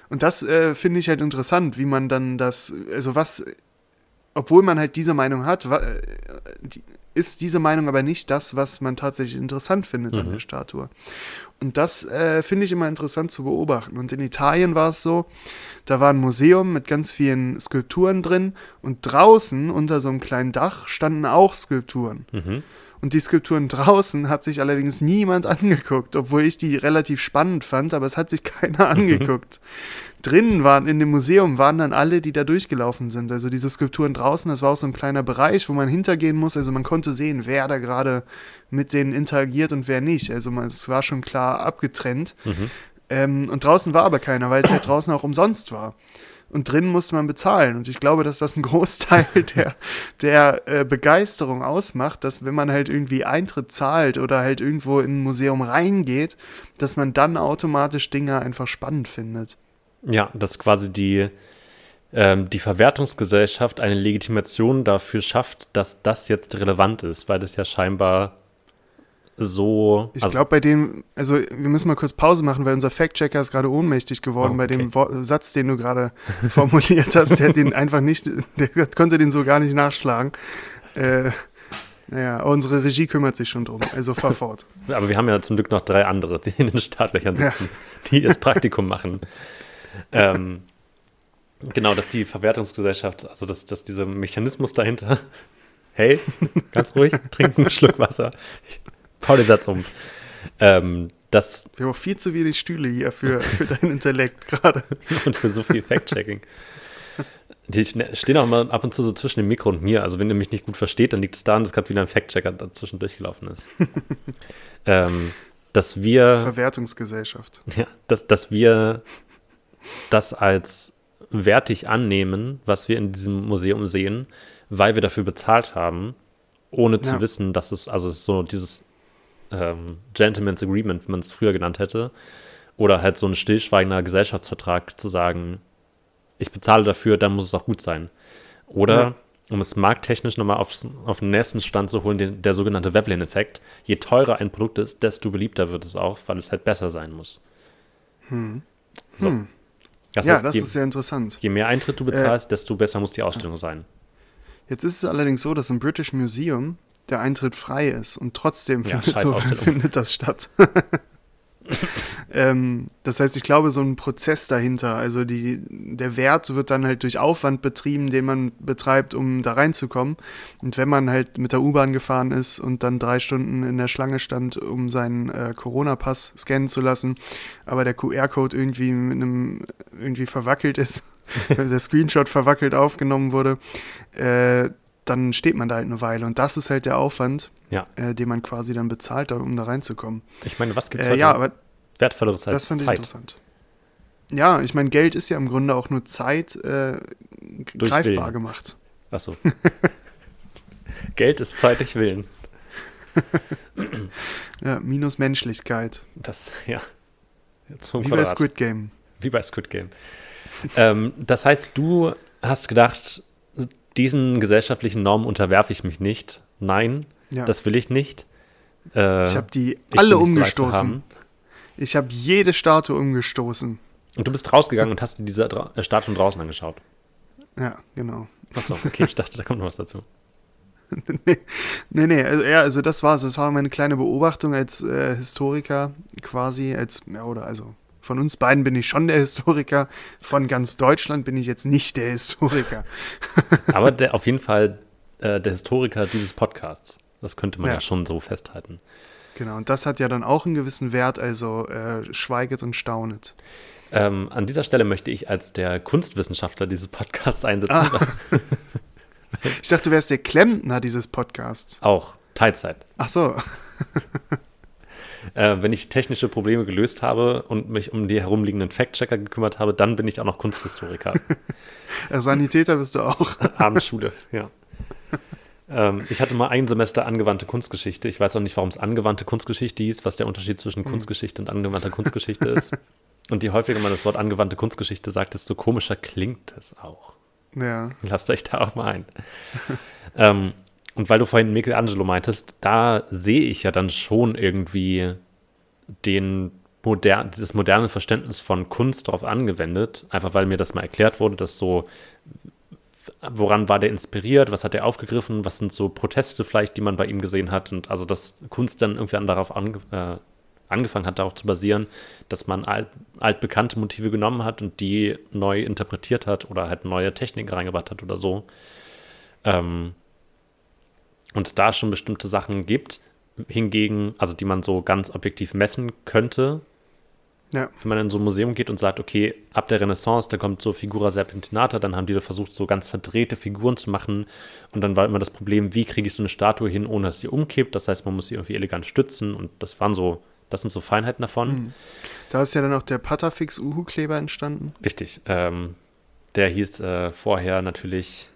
Und das äh, finde ich halt interessant, wie man dann das, also was, obwohl man halt diese Meinung hat, wa, äh, die, ist diese Meinung aber nicht das, was man tatsächlich interessant findet an Mhm. der Statue. Und das äh, finde ich immer interessant zu beobachten. Und in Italien war es so, da war ein Museum mit ganz vielen Skulpturen drin und draußen unter so einem kleinen Dach standen auch Skulpturen. Mhm. Und die Skulpturen draußen hat sich allerdings niemand angeguckt, obwohl ich die relativ spannend fand, aber es hat sich keiner angeguckt. Drinnen waren, in dem Museum waren dann alle, die da durchgelaufen sind. Also diese Skulpturen draußen, das war auch so ein kleiner Bereich, wo man hintergehen muss. Also man konnte sehen, wer da gerade mit denen interagiert und wer nicht. Also man, es war schon klar abgetrennt. Mhm. Ähm, und draußen war aber keiner, weil es halt draußen auch umsonst war. Und drinnen musste man bezahlen. Und ich glaube, dass das ein Großteil der, der äh, Begeisterung ausmacht, dass wenn man halt irgendwie Eintritt zahlt oder halt irgendwo in ein Museum reingeht, dass man dann automatisch Dinge einfach spannend findet. Ja, dass quasi die, ähm, die Verwertungsgesellschaft eine Legitimation dafür schafft, dass das jetzt relevant ist, weil das ja scheinbar so. Ich also- glaube, bei dem, also wir müssen mal kurz Pause machen, weil unser Fact-Checker ist gerade ohnmächtig geworden Oh, bei dem okay. Wo Satz, den du gerade formuliert hast. Der hat den einfach nicht, der konnte den so gar nicht nachschlagen. Äh, naja, unsere Regie kümmert sich schon drum, also fahr fort. Aber wir haben ja zum Glück noch drei andere, die in den Startlöchern Ja. sitzen, die das Praktikum machen. Ähm, genau, dass die Verwertungsgesellschaft, also dass, dass dieser Mechanismus dahinter, hey, ganz ruhig, trink einen Schluck Wasser. Ich den Satz um. Ähm, das Wir haben auch viel zu wenig Stühle hier für, für deinen Intellekt gerade. und für so viel Fact-Checking. Die stehen auch mal ab und zu so zwischen dem Mikro und mir. Also wenn ihr mich nicht gut versteht, dann liegt es daran, dass gerade wieder ein Fact-Checker dazwischen durchgelaufen ist. ähm, dass wir Verwertungsgesellschaft. Ja, dass, dass wir das als wertig annehmen, was wir in diesem Museum sehen, weil wir dafür bezahlt haben, ohne zu Ja. wissen, dass es, also es ist so dieses ähm, Gentleman's Agreement, wie man es früher genannt hätte, oder halt so ein stillschweigender Gesellschaftsvertrag zu sagen, ich bezahle dafür, dann muss es auch gut sein. Oder, Ja. um es markttechnisch nochmal aufs, auf den nächsten Stand zu holen, den, der sogenannte Veblen-Effekt. Je teurer ein Produkt ist, desto beliebter wird es auch, weil es halt besser sein muss. So. Hm. Das ja, heißt, das je, ist sehr interessant. je mehr Eintritt du bezahlst, desto besser muss die Ausstellung sein. Jetzt ist es allerdings so, dass im British Museum der Eintritt frei ist und trotzdem Ja, findet, so, findet das statt. ähm, das heißt, ich glaube, so ein Prozess dahinter, also die, der Wert wird dann halt durch Aufwand betrieben, den man betreibt, um da reinzukommen. Und wenn man halt mit der U-Bahn gefahren ist und dann drei Stunden in der Schlange stand, um seinen äh, Corona-Pass scannen zu lassen, aber der QR-Code irgendwie mit einem irgendwie verwackelt ist, der Screenshot verwackelt aufgenommen wurde, äh, dann steht man da halt eine Weile. Und das ist halt der Aufwand, Ja. äh, den man quasi dann bezahlt, um da reinzukommen. Ich meine, was gibt es Äh, heute ja, aber wertvolleres als das fand ich Zeit? interessant. Ja, ich meine, Geld ist ja im Grunde auch nur Zeit äh, greifbar gemacht. Achso. Geld ist zeitlich Willen. Ja, minus Menschlichkeit. Das, ja. Zum Wie bei Quadrat. Squid Game. Wie bei Squid Game. ähm, das heißt, du hast gedacht, diesen gesellschaftlichen Normen unterwerfe ich mich nicht. Nein, Ja. das will ich nicht. Äh, ich habe die ich alle umgestoßen. Ich habe jede Statue umgestoßen. Und du bist rausgegangen und hast dir diese Dra äh, Statuen draußen angeschaut. Ja, genau. Achso, okay, ich dachte, da kommt noch was dazu. nee, nee, nee, also, ja, also das war's. Das war meine kleine Beobachtung als äh, Historiker quasi, als, ja, oder also von uns beiden bin ich schon der Historiker, von ganz Deutschland bin ich jetzt nicht der Historiker. Aber der, auf jeden Fall äh, der Historiker dieses Podcasts. Das könnte man ja. Ja. schon so festhalten. Genau, und das hat ja dann auch einen gewissen Wert, also äh, schweiget und staunet. Ähm, an dieser Stelle möchte ich als der Kunstwissenschaftler dieses Podcasts einsetzen. Ah. Ich dachte, du wärst der Klempner dieses Podcasts. Auch Teilzeit. Ach so, Äh, wenn ich technische Probleme gelöst habe und mich um die herumliegenden Fact-Checker gekümmert habe, dann bin ich auch noch Kunsthistoriker. Sanitäter bist du auch. Abendschule, ja. Ähm, ich hatte mal ein Semester angewandte Kunstgeschichte. Ich weiß auch nicht, warum es angewandte Kunstgeschichte hieß, was der Unterschied zwischen mhm. Kunstgeschichte und angewandter Kunstgeschichte ist. Und je häufiger man das Wort angewandte Kunstgeschichte sagt, desto komischer klingt es auch. Ja. Lasst euch da auch mal ein. ähm, und weil du vorhin Michelangelo meintest, da sehe ich ja dann schon irgendwie den modern, dieses moderne Verständnis von Kunst darauf angewendet, einfach weil mir das mal erklärt wurde, dass so woran war der inspiriert, was hat er aufgegriffen, was sind so Proteste vielleicht, die man bei ihm gesehen hat und also dass Kunst dann irgendwie darauf ange, äh, angefangen hat, darauf zu basieren, dass man alt, altbekannte Motive genommen hat und die neu interpretiert hat oder halt neue Techniken reingebracht hat oder so. Ähm, und es da schon bestimmte Sachen gibt, hingegen, also die man so ganz objektiv messen könnte, ja. Wenn man in so ein Museum geht und sagt, okay, ab der Renaissance, da kommt so Figura Serpentinata, dann haben die da versucht, so ganz verdrehte Figuren zu machen. Und dann war immer das Problem, wie kriege ich so eine Statue hin, ohne dass sie umkippt. Das heißt, man muss sie irgendwie elegant stützen. Und das waren so, das sind so Feinheiten davon. Mhm. Da ist ja dann auch der Patafix Uhu-Kleber entstanden. Richtig. Ähm, der hieß äh, vorher natürlich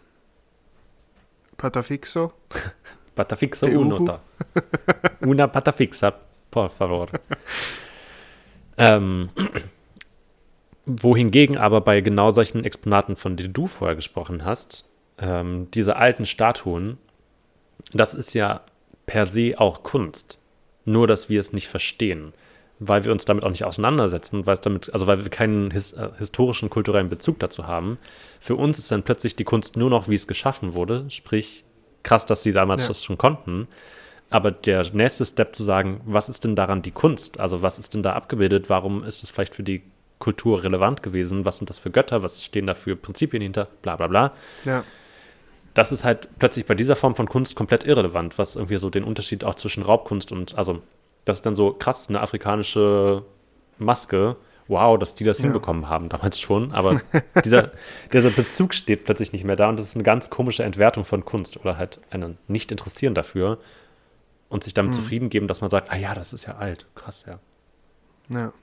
Patafixo. Patafixo uno. Una Patafixa, por favor. Ähm, wohingegen aber bei genau solchen Exponaten, von denen du vorher gesprochen hast, ähm, diese alten Statuen, das ist ja per se auch Kunst. Nur, dass wir es nicht verstehen, weil wir uns damit auch nicht auseinandersetzen, weil es damit, also weil wir keinen his, äh, historischen, kulturellen Bezug dazu haben. Für uns ist dann plötzlich die Kunst nur noch, wie es geschaffen wurde, sprich, krass, dass sie damals ja. das schon konnten. Aber der nächste Step zu sagen, was ist denn daran die Kunst? Also was ist denn da abgebildet? Warum ist es vielleicht für die Kultur relevant gewesen? Was sind das für Götter? Was stehen da für Prinzipien hinter? Bla bla bla. Ja. Das ist halt plötzlich bei dieser Form von Kunst komplett irrelevant, was irgendwie so den Unterschied auch zwischen Raubkunst und, also das ist dann so krass, eine afrikanische Maske. Wow, dass die das ja. hinbekommen haben damals schon. Aber dieser, dieser Bezug steht plötzlich nicht mehr da und das ist eine ganz komische Entwertung von Kunst oder halt ein Nicht-Interessieren dafür und sich damit mhm. zufrieden geben, dass man sagt, ah ja, das ist ja alt. Krass, ja. Ja.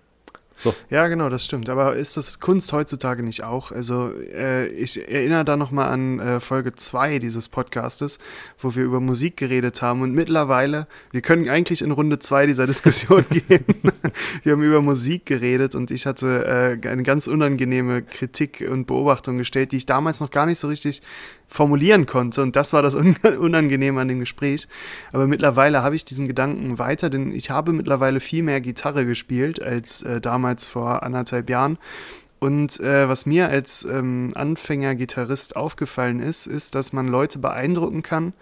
So. Ja, genau, das stimmt. Aber ist das Kunst heutzutage nicht auch? Also äh, ich erinnere da nochmal an äh, Folge 2 dieses Podcastes, wo wir über Musik geredet haben. Und mittlerweile, wir können eigentlich in Runde 2 dieser Diskussion gehen. wir haben über Musik geredet und ich hatte äh, eine ganz unangenehme Kritik und Beobachtung gestellt, die ich damals noch gar nicht so richtig formulieren konnte. Und das war das Unangenehme an dem Gespräch. Aber mittlerweile habe ich diesen Gedanken weiter, denn ich habe mittlerweile viel mehr Gitarre gespielt als äh, damals vor anderthalb Jahren. Und äh, was mir als ähm, Anfänger-Gitarrist aufgefallen ist, ist, dass man Leute beeindrucken kann,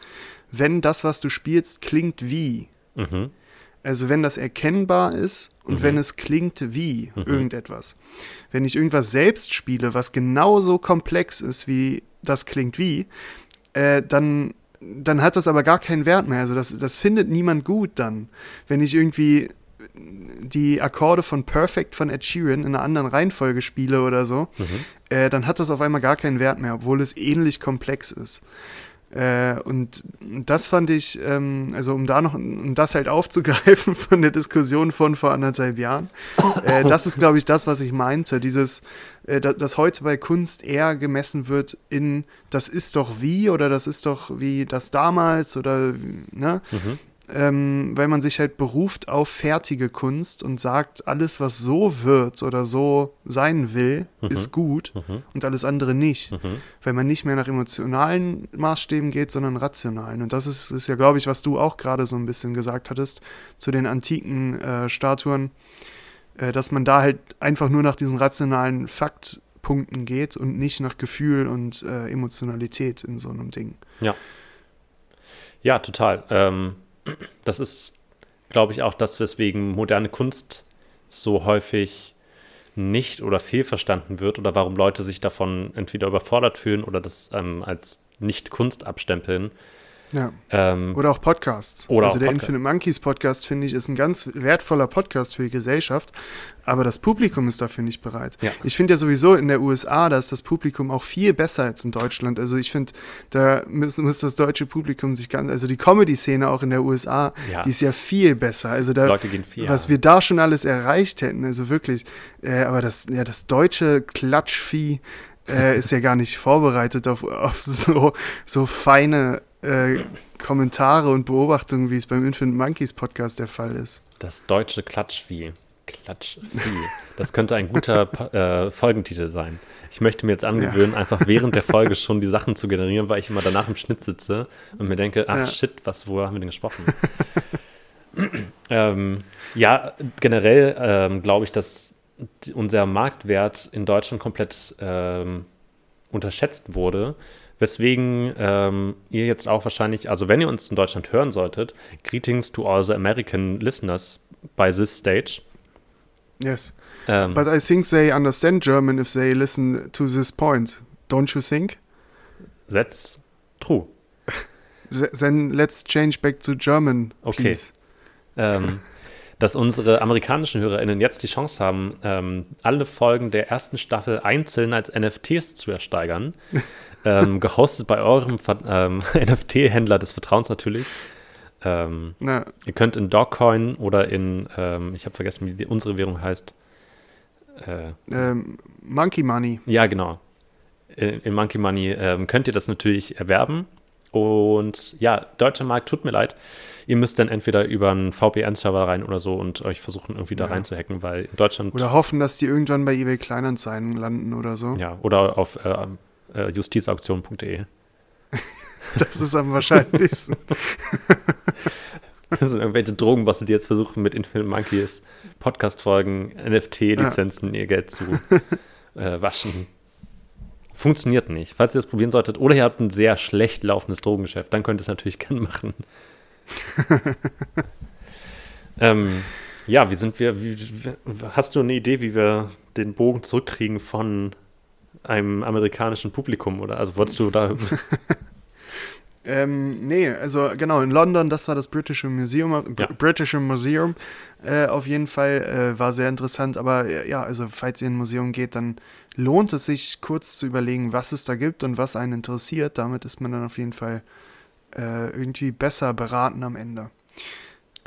wenn das, was du spielst, klingt wie. Mhm. Also wenn das erkennbar ist und mhm. wenn es klingt wie mhm. irgendetwas. Wenn ich irgendwas selbst spiele, was genauso komplex ist wie das klingt wie, äh, dann, dann hat das aber gar keinen Wert mehr. Also das, das findet niemand gut dann. Wenn ich irgendwie die Akkorde von Perfect von Ed Sheeran in einer anderen Reihenfolge spiele oder so, mhm. äh, dann hat das auf einmal gar keinen Wert mehr, obwohl es ähnlich komplex ist. Äh, und das fand ich, ähm, also um da noch, um das halt aufzugreifen von der Diskussion von vor anderthalb Jahren, äh, das ist, glaube ich, das, was ich meinte. Dieses, äh, da, dass heute bei Kunst eher gemessen wird in, das ist doch wie oder das ist doch wie das damals oder, ne? Mhm ähm, weil man sich halt beruft auf fertige Kunst und sagt, alles, was so wird oder so sein will, mhm. ist gut mhm. und alles andere nicht. Mhm. Weil man nicht mehr nach emotionalen Maßstäben geht, sondern rationalen. Und das ist, ist ja, glaube ich, was du auch gerade so ein bisschen gesagt hattest zu den antiken äh, Statuen, äh, dass man da halt einfach nur nach diesen rationalen Faktpunkten geht und nicht nach Gefühl und äh, Emotionalität in so einem Ding. Ja. Ja, total. Ähm das ist, glaube ich, auch das, weswegen moderne Kunst so häufig nicht oder fehlverstanden wird oder warum Leute sich davon entweder überfordert fühlen oder das ähm, als nicht Kunst abstempeln. Ja. Ähm, Oder auch Podcasts. Oder also auch der Podcast. Infinite Monkeys Podcast, finde ich, ist ein ganz wertvoller Podcast für die Gesellschaft, aber das Publikum ist dafür nicht bereit. Ja. Ich finde ja sowieso in der USA, da ist das Publikum auch viel besser als in Deutschland. Also ich finde, da muss, muss das deutsche Publikum sich ganz, also die Comedy-Szene auch in der USA, Ja. die ist ja viel besser. Also da, Leute gehen viel. was wir da schon alles erreicht hätten, also wirklich. Äh, aber das, ja, das deutsche Klatschvieh äh, ist ja gar nicht vorbereitet auf, auf so, so feine äh, Kommentare und Beobachtungen, wie es beim Infinite Monkeys Podcast der Fall ist. Das deutsche Klatschvieh. Klatschvieh. Das könnte ein guter äh, Folgentitel sein. Ich möchte mir jetzt angewöhnen, einfach während der Folge schon die Sachen zu generieren, weil ich immer danach im Schnitt sitze und mir denke, ach Ja. shit, was, worüber haben wir denn gesprochen? ähm, ja, generell ähm, glaube ich, dass unser Marktwert in Deutschland komplett ähm, unterschätzt wurde. Weswegen ähm, ihr jetzt auch wahrscheinlich, also wenn ihr uns in Deutschland hören solltet, Greetings to all the American listeners by this stage. Yes. Ähm, But I think they understand German if they listen to this point. Don't you think? that's true. Th- Then let's change back to German, Okay. please. ähm, dass unsere amerikanischen HörerInnen jetzt die Chance haben, ähm, alle Folgen der ersten Staffel einzeln als NFTs zu ersteigern. ähm, gehostet bei eurem Ver- ähm, NFT-Händler des Vertrauens natürlich. Ähm, ihr könnt in Dogcoin oder in, ähm, ich habe vergessen, wie die, unsere Währung heißt. Äh, ähm, Monkey Money. ja, genau. In, in Monkey Money könnt ihr das natürlich erwerben. Und ja, deutscher Markt, tut mir leid. Ihr müsst dann entweder über einen VPN-Server rein oder so und euch versuchen, irgendwie da Ja. reinzuhacken, weil in Deutschland. Oder hoffen, dass die irgendwann bei eBay Kleinanzeigen landen oder so. ja, oder auf äh, äh, justizauktion.de. Das ist am wahrscheinlichsten. Das sind irgendwelche Drogenbosse, die jetzt versuchen, mit Infinite Monkeys Podcast-Folgen, NFT-Lizenzen ihr Geld zu äh, waschen. Funktioniert nicht. Falls ihr das probieren solltet oder ihr habt ein sehr schlecht laufendes Drogengeschäft, dann könnt ihr es natürlich gerne machen. ähm, ja, wie sind wir, wie, hast du eine Idee, wie wir den Bogen zurückkriegen von einem amerikanischen Publikum oder? Also wolltest du da Ähm, nee, also genau, in London, das war das Britische Museum, Br Ja. Britische Museum, äh, auf jeden Fall, äh, war sehr interessant, aber äh, ja, also falls ihr in ein Museum geht, dann lohnt es sich kurz zu überlegen, was es da gibt und was einen interessiert, damit ist man dann auf jeden Fall äh, irgendwie besser beraten am Ende.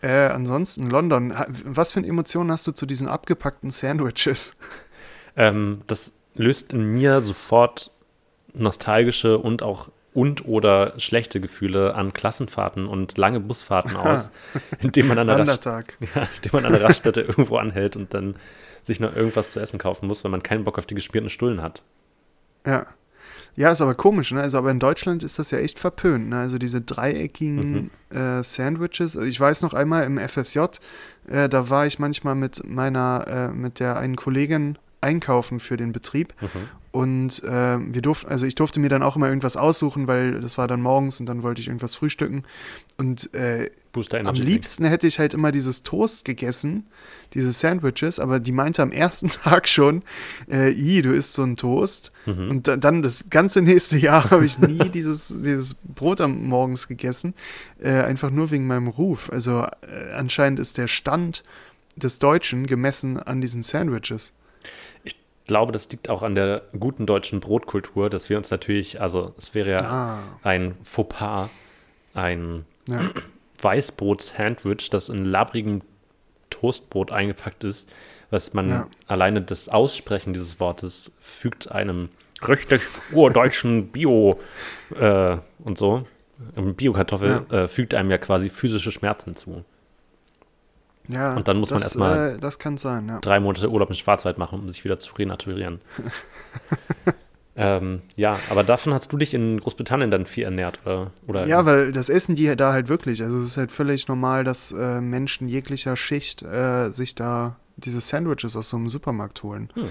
Äh, ansonsten, London, was für eine Emotion hast du zu diesen abgepackten Sandwiches? Ähm, das löst in mir sofort nostalgische und auch und oder schlechte Gefühle an Klassenfahrten und lange Busfahrten aus, indem man an der, Rast, ja, indem man an der Raststätte irgendwo anhält und dann sich noch irgendwas zu essen kaufen muss, wenn man keinen Bock auf die gespierten Stullen hat. Ja. Ja, ist aber komisch, ne? Also, aber in Deutschland ist das ja echt verpönt, ne? Also diese dreieckigen äh, Sandwiches. Also Ich weiß noch einmal im FSJ, äh, da war ich manchmal mit meiner, äh, mit der einen Kollegin einkaufen für den Betrieb. Und äh, wir durften, also ich durfte mir dann auch immer irgendwas aussuchen, weil das war dann morgens und dann wollte ich irgendwas frühstücken. Und äh, am liebsten hätte ich halt immer dieses Toast gegessen, diese Sandwiches, aber die meinte am ersten Tag schon, äh, i, du isst so einen Toast. Mhm. Und da, dann das ganze nächste Jahr habe ich nie dieses, dieses Brot am Morgens gegessen, äh, einfach nur wegen meinem Ruf. Also äh, anscheinend ist der Stand des Deutschen gemessen an diesen Sandwiches. Ich glaube, das liegt auch an der guten deutschen Brotkultur, dass wir uns natürlich, also es wäre ja Ah, ein Fauxpas, ein ja. Weißbrot-Sandwich, das in labrigem Toastbrot eingepackt ist, was man Ja. alleine das Aussprechen dieses Wortes fügt einem richtig urdeutschen Bio äh, und so, Bio-Kartoffel, äh, fügt einem ja quasi physische Schmerzen zu. Ja, Und dann muss man das, erstmal- Äh, das kann sein, ja. Drei Monate Urlaub im Schwarzwald machen, um sich wieder zu renaturieren. ähm, ja, aber davon hast du dich in Großbritannien dann viel ernährt, oder? oder Ja, weil das essen die da halt wirklich. Also es ist halt völlig normal, dass äh, Menschen jeglicher Schicht äh, sich da diese Sandwiches aus so einem Supermarkt holen. Hm.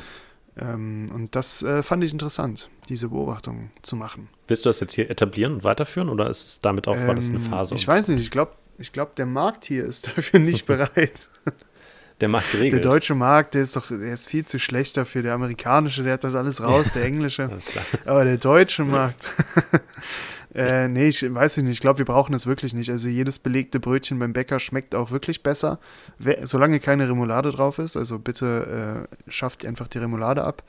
Ähm, und das äh, fand ich interessant, diese Beobachtung zu machen. Willst du das jetzt hier etablieren und weiterführen, oder ist es damit auch, war das eine Ähm, Phase? Ich weiß nicht, ich glaube, ich glaub, der Markt hier ist dafür nicht bereit. Der Markt Der regelt. deutsche Markt, der ist doch, der ist viel zu schlecht dafür. Der amerikanische, der hat das alles raus, der englische. Aber der deutsche Markt. äh, nee, ich weiß nicht. Ich glaube, wir brauchen es wirklich nicht. Also jedes belegte Brötchen beim Bäcker schmeckt auch wirklich besser, solange keine Remoulade drauf ist. Also bitte äh, schafft einfach die Remoulade ab.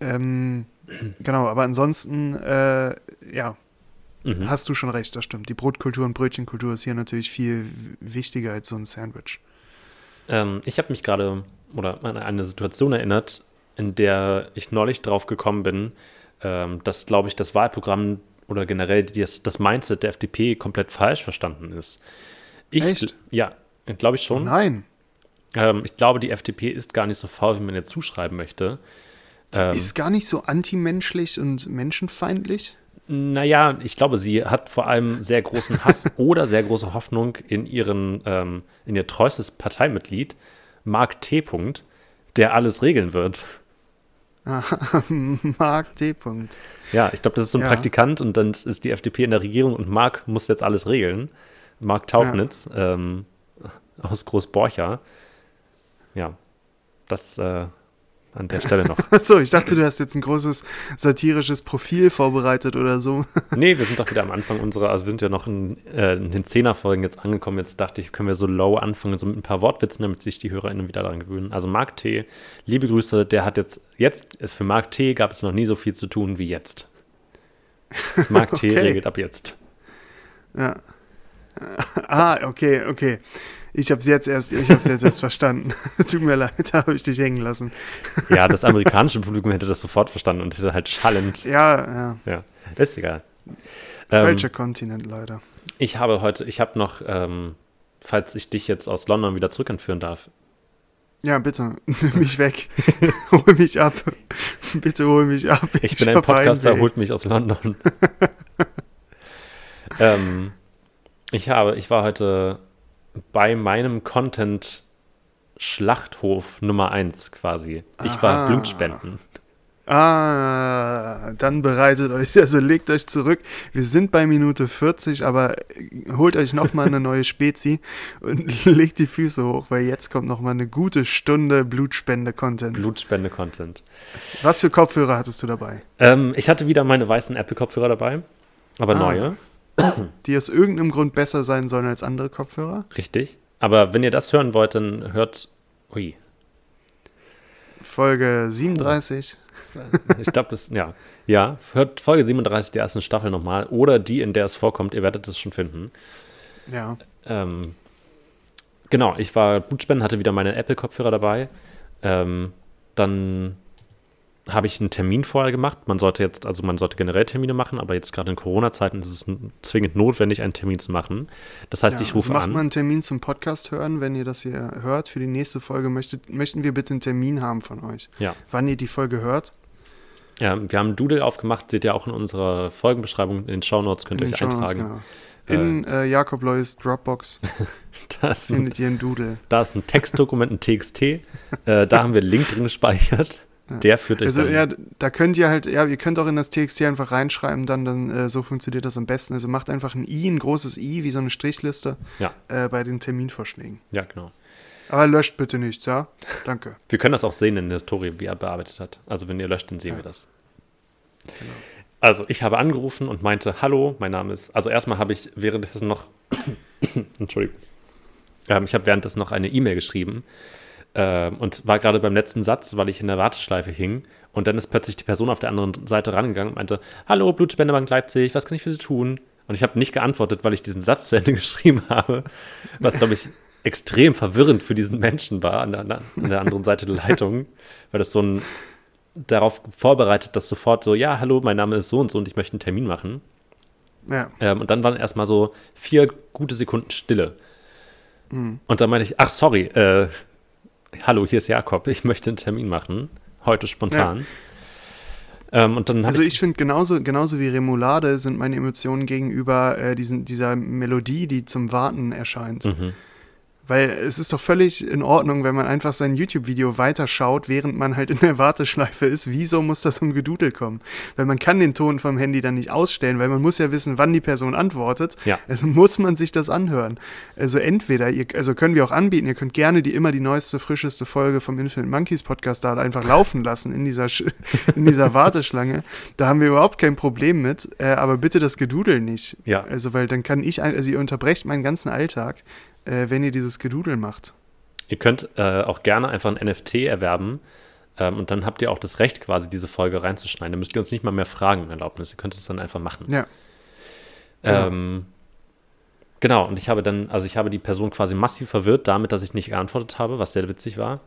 Ähm, genau, aber ansonsten, äh, ja, Mhm. hast du schon recht, das stimmt. Die Brotkultur und Brötchenkultur ist hier natürlich viel wichtiger als so ein Sandwich. Ähm, ich habe mich gerade oder an eine Situation erinnert, in der ich neulich drauf gekommen bin, ähm, dass, glaube ich, das Wahlprogramm oder generell das, das Mindset der FDP komplett falsch verstanden ist. Ich, Echt? Ja, glaube ich Oh schon. nein, Ähm, ich glaube, die FDP ist gar nicht so faul, wie man jetzt zuschreiben möchte. Ähm, ist gar nicht so antimenschlich und menschenfeindlich. Naja, ich glaube, sie hat vor allem sehr großen Hass oder sehr große Hoffnung in ihren, ähm, in ihr treuestes Parteimitglied, Mark T. Punkt, der alles regeln wird. Mark D. Punkt. Ja, ich glaube, das ist so ein Ja. Praktikant und dann ist die FDP in der Regierung und Mark muss jetzt alles regeln. Mark Taugnitz ähm, aus Großborcha. Ja, das äh, an der Stelle noch. Achso, ich dachte, du hast jetzt ein großes satirisches Profil vorbereitet oder so. Nee, wir sind doch wieder am Anfang unserer, also wir sind ja noch in, äh, in den Zehnerfolgen jetzt angekommen. Jetzt dachte ich, können wir so low anfangen, so mit ein paar Wortwitzen, damit sich die HörerInnen wieder daran gewöhnen. Also Marc T., liebe Grüße, der hat jetzt, jetzt ist für Marc T. gab es noch nie so viel zu tun wie jetzt. Marc T. Okay. regelt ab jetzt. Ja. Ah, okay, okay. Ich habe es jetzt erst, ich habe jetzt erst verstanden. Tut mir leid, da habe ich dich hängen lassen. Ja, das amerikanische Publikum hätte das sofort verstanden und hätte halt schallend. Ja, ja. Ja, ist egal. Ähm, Falscher Kontinent leider. ich habe heute, ich habe noch, ähm, falls ich dich jetzt aus London wieder zurückentführen darf, Ja, bitte, nimm mich weg. hol mich ab. Bitte hol mich ab. Ich bin ein Podcaster, holt mich aus London. ähm, ich habe, ich war heute bei meinem Content Schlachthof Nummer 1 quasi. Ich war Aha. Blutspenden. Ah, dann bereitet euch, also legt euch zurück. Wir sind bei Minute 40, aber holt euch nochmal eine neue Spezi und legt die Füße hoch, weil jetzt kommt nochmal eine gute Stunde Blutspende-Content. Blutspende-Content. Was für Kopfhörer hattest du dabei? Ähm, ich hatte wieder meine weißen Apple-Kopfhörer dabei, aber Ah. neue, Die aus irgendeinem Grund besser sein sollen als andere Kopfhörer? richtig. Aber wenn ihr das hören wollt, dann hört. Ui, Folge 37. ich glaube, das, ja. Ja, hört Folge 37 der ersten Staffel nochmal oder die, in der es vorkommt. Ihr werdet es schon finden. Ja. Ähm, genau, ich war Blutspenden, hatte wieder meine Apple-Kopfhörer dabei. Ähm, dann habe ich einen Termin vorher gemacht. Man sollte jetzt, also man sollte generell Termine machen, aber jetzt gerade in Corona-Zeiten ist es zwingend notwendig, einen Termin zu machen. Das heißt, ja, ich rufe also macht an. mal einen Termin zum Podcast hören, wenn ihr das hier hört. Für die nächste Folge möchtet, möchten wir bitte einen Termin haben von euch. Ja. Wann ihr die Folge hört. ja, wir haben einen Doodle aufgemacht, seht ihr auch in unserer Folgenbeschreibung, in den Shownotes könnt ihr euch Shownotes, eintragen. Genau. In äh, Jakob Lois Dropbox Da ist ein, findet ihr einen Doodle. da ist ein Textdokument, ein TXT. äh, da haben wir einen Link drin gespeichert. Der führt euch Also ja, da könnt ihr halt, ja, ihr könnt auch in das TXT einfach reinschreiben, dann, dann äh, so funktioniert das am besten. Also macht einfach ein I, ein großes I, wie so eine Strichliste Ja. äh, bei den Terminvorschlägen. ja, genau. Aber löscht bitte nichts, ja? Danke. Wir können das auch sehen in der Story, wie er bearbeitet hat. Also wenn ihr löscht, dann sehen wir das. Also ich habe angerufen und meinte, hallo, mein Name ist, also erstmal habe ich währenddessen noch, Entschuldigung, ähm, ich habe währenddessen noch eine E-Mail geschrieben ähm, und war gerade beim letzten Satz, weil ich in der Warteschleife hing und dann ist plötzlich die Person auf der anderen Seite rangegangen und meinte, hallo, Blutspendebank Leipzig, was kann ich für Sie tun? Und ich habe nicht geantwortet, weil ich diesen Satz zu Ende geschrieben habe, was, glaube ich, extrem verwirrend für diesen Menschen war an der, an der anderen Seite der Leitung, weil das so ein darauf vorbereitet, dass sofort so, ja, hallo, mein Name ist so und so und ich möchte einen Termin machen. Ja. Ähm, und dann waren erstmal so vier gute Sekunden Stille. Und dann meinte ich, ach, sorry, äh, hallo, hier ist Jakob, ich möchte einen Termin machen, heute spontan. Ähm, und dann Also ich, ich finde, genauso, genauso wie Remoulade sind meine Emotionen gegenüber äh, diesen, dieser Melodie, die zum Warten erscheint. Mhm. Weil es ist doch völlig in Ordnung, wenn man einfach sein YouTube-Video weiterschaut, während man halt in der Warteschleife ist. Wieso muss das um Gedudel kommen? Weil man kann den Ton vom Handy dann nicht ausstellen, weil man muss ja wissen, wann die Person antwortet. Ja. Also muss man sich das anhören. Also entweder, ihr, also können wir auch anbieten, ihr könnt gerne die immer die neueste, frischeste Folge vom Infinite Monkeys Podcast da einfach laufen lassen in dieser, in dieser Warteschlange. Da haben wir überhaupt kein Problem mit, äh, aber bitte das Gedudel nicht. Ja. Also, weil dann kann ich, also ihr unterbrecht meinen ganzen Alltag, äh, wenn ihr dieses Gedudel macht. Ihr könnt äh, auch gerne einfach ein NFT erwerben ähm, und dann habt ihr auch das Recht, quasi diese Folge reinzuschneiden. Dann müsst ihr uns nicht mal mehr fragen, um Erlaubnis. Ihr könnt es dann einfach machen. Ja. genau. Ähm, genau, und ich habe dann, also ich habe die Person quasi massiv verwirrt damit, dass ich nicht geantwortet habe, was sehr witzig war.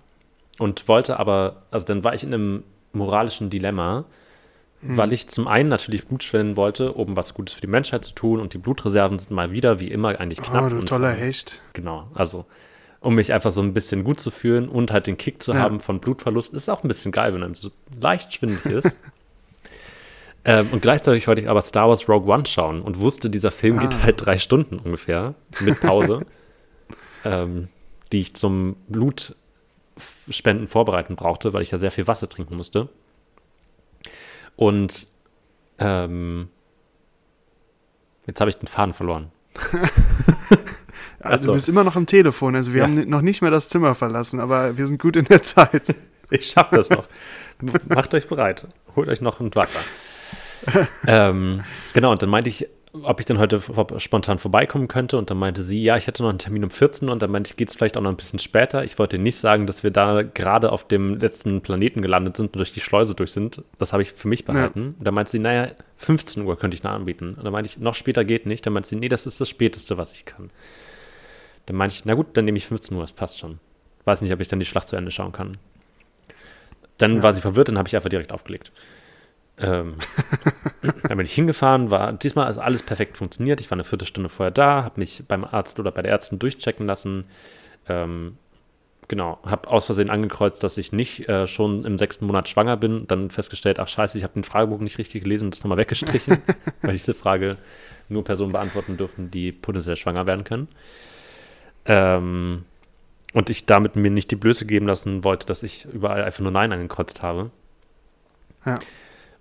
Und wollte aber, also dann war ich in einem moralischen Dilemma, Mhm. weil ich zum einen natürlich Blut spenden wollte, um was Gutes für die Menschheit zu tun und die Blutreserven sind mal wieder, wie immer, eigentlich knapp. Oh, du toller Hecht. Genau, also um mich einfach so ein bisschen gut zu fühlen und halt den Kick zu Ja. haben von Blutverlust. Ist auch ein bisschen geil, wenn einem so leicht schwindelig ist. ähm, und gleichzeitig wollte ich aber Star Wars Rogue One schauen und wusste, dieser Film geht Ah. halt drei Stunden ungefähr mit Pause, ähm, die ich zum Blutspenden vorbereiten brauchte, weil ich ja sehr viel Wasser trinken musste. Und ähm, jetzt habe ich den Faden verloren. Also so. du bist immer noch am Telefon. Also wir Ja. haben noch nicht mehr das Zimmer verlassen, aber wir sind gut in der Zeit. Ich schaffe das noch. Macht euch bereit. Holt euch noch ein Wasser. ähm, genau, und dann meinte ich, ob ich dann heute spontan vorbeikommen könnte. Und dann meinte sie, ja, ich hätte noch einen Termin um 14 und dann meinte ich, geht es vielleicht auch noch ein bisschen später. Ich wollte nicht sagen, dass wir da gerade auf dem letzten Planeten gelandet sind und durch die Schleuse durch sind. Das habe ich für mich behalten. Und dann meinte sie, naja, 15 Uhr könnte ich noch anbieten. Und dann meinte ich, noch später geht nicht. Dann meinte sie, nee, das ist das Späteste, was ich kann. Dann meinte ich, na gut, dann nehme ich 15 Uhr, das passt schon. Weiß nicht, ob ich dann die Schlacht zu Ende schauen kann. Dann Ja. war sie verwirrt, dann habe ich einfach direkt aufgelegt. Ähm, dann bin ich hingefahren, war diesmal also alles perfekt funktioniert. Ich war eine Viertelstunde vorher da, habe mich beim Arzt oder bei der Ärztin durchchecken lassen. Ähm, genau, habe aus Versehen angekreuzt, dass ich nicht äh, schon im sechsten Monat schwanger bin. Dann festgestellt, ach scheiße, ich habe den Fragebogen nicht richtig gelesen und das nochmal weggestrichen, weil diese Frage nur Personen beantworten dürfen, die potenziell schwanger werden können. Ähm, und ich damit mir nicht die Blöße geben lassen wollte, dass ich überall einfach nur Nein angekreuzt habe. Ja.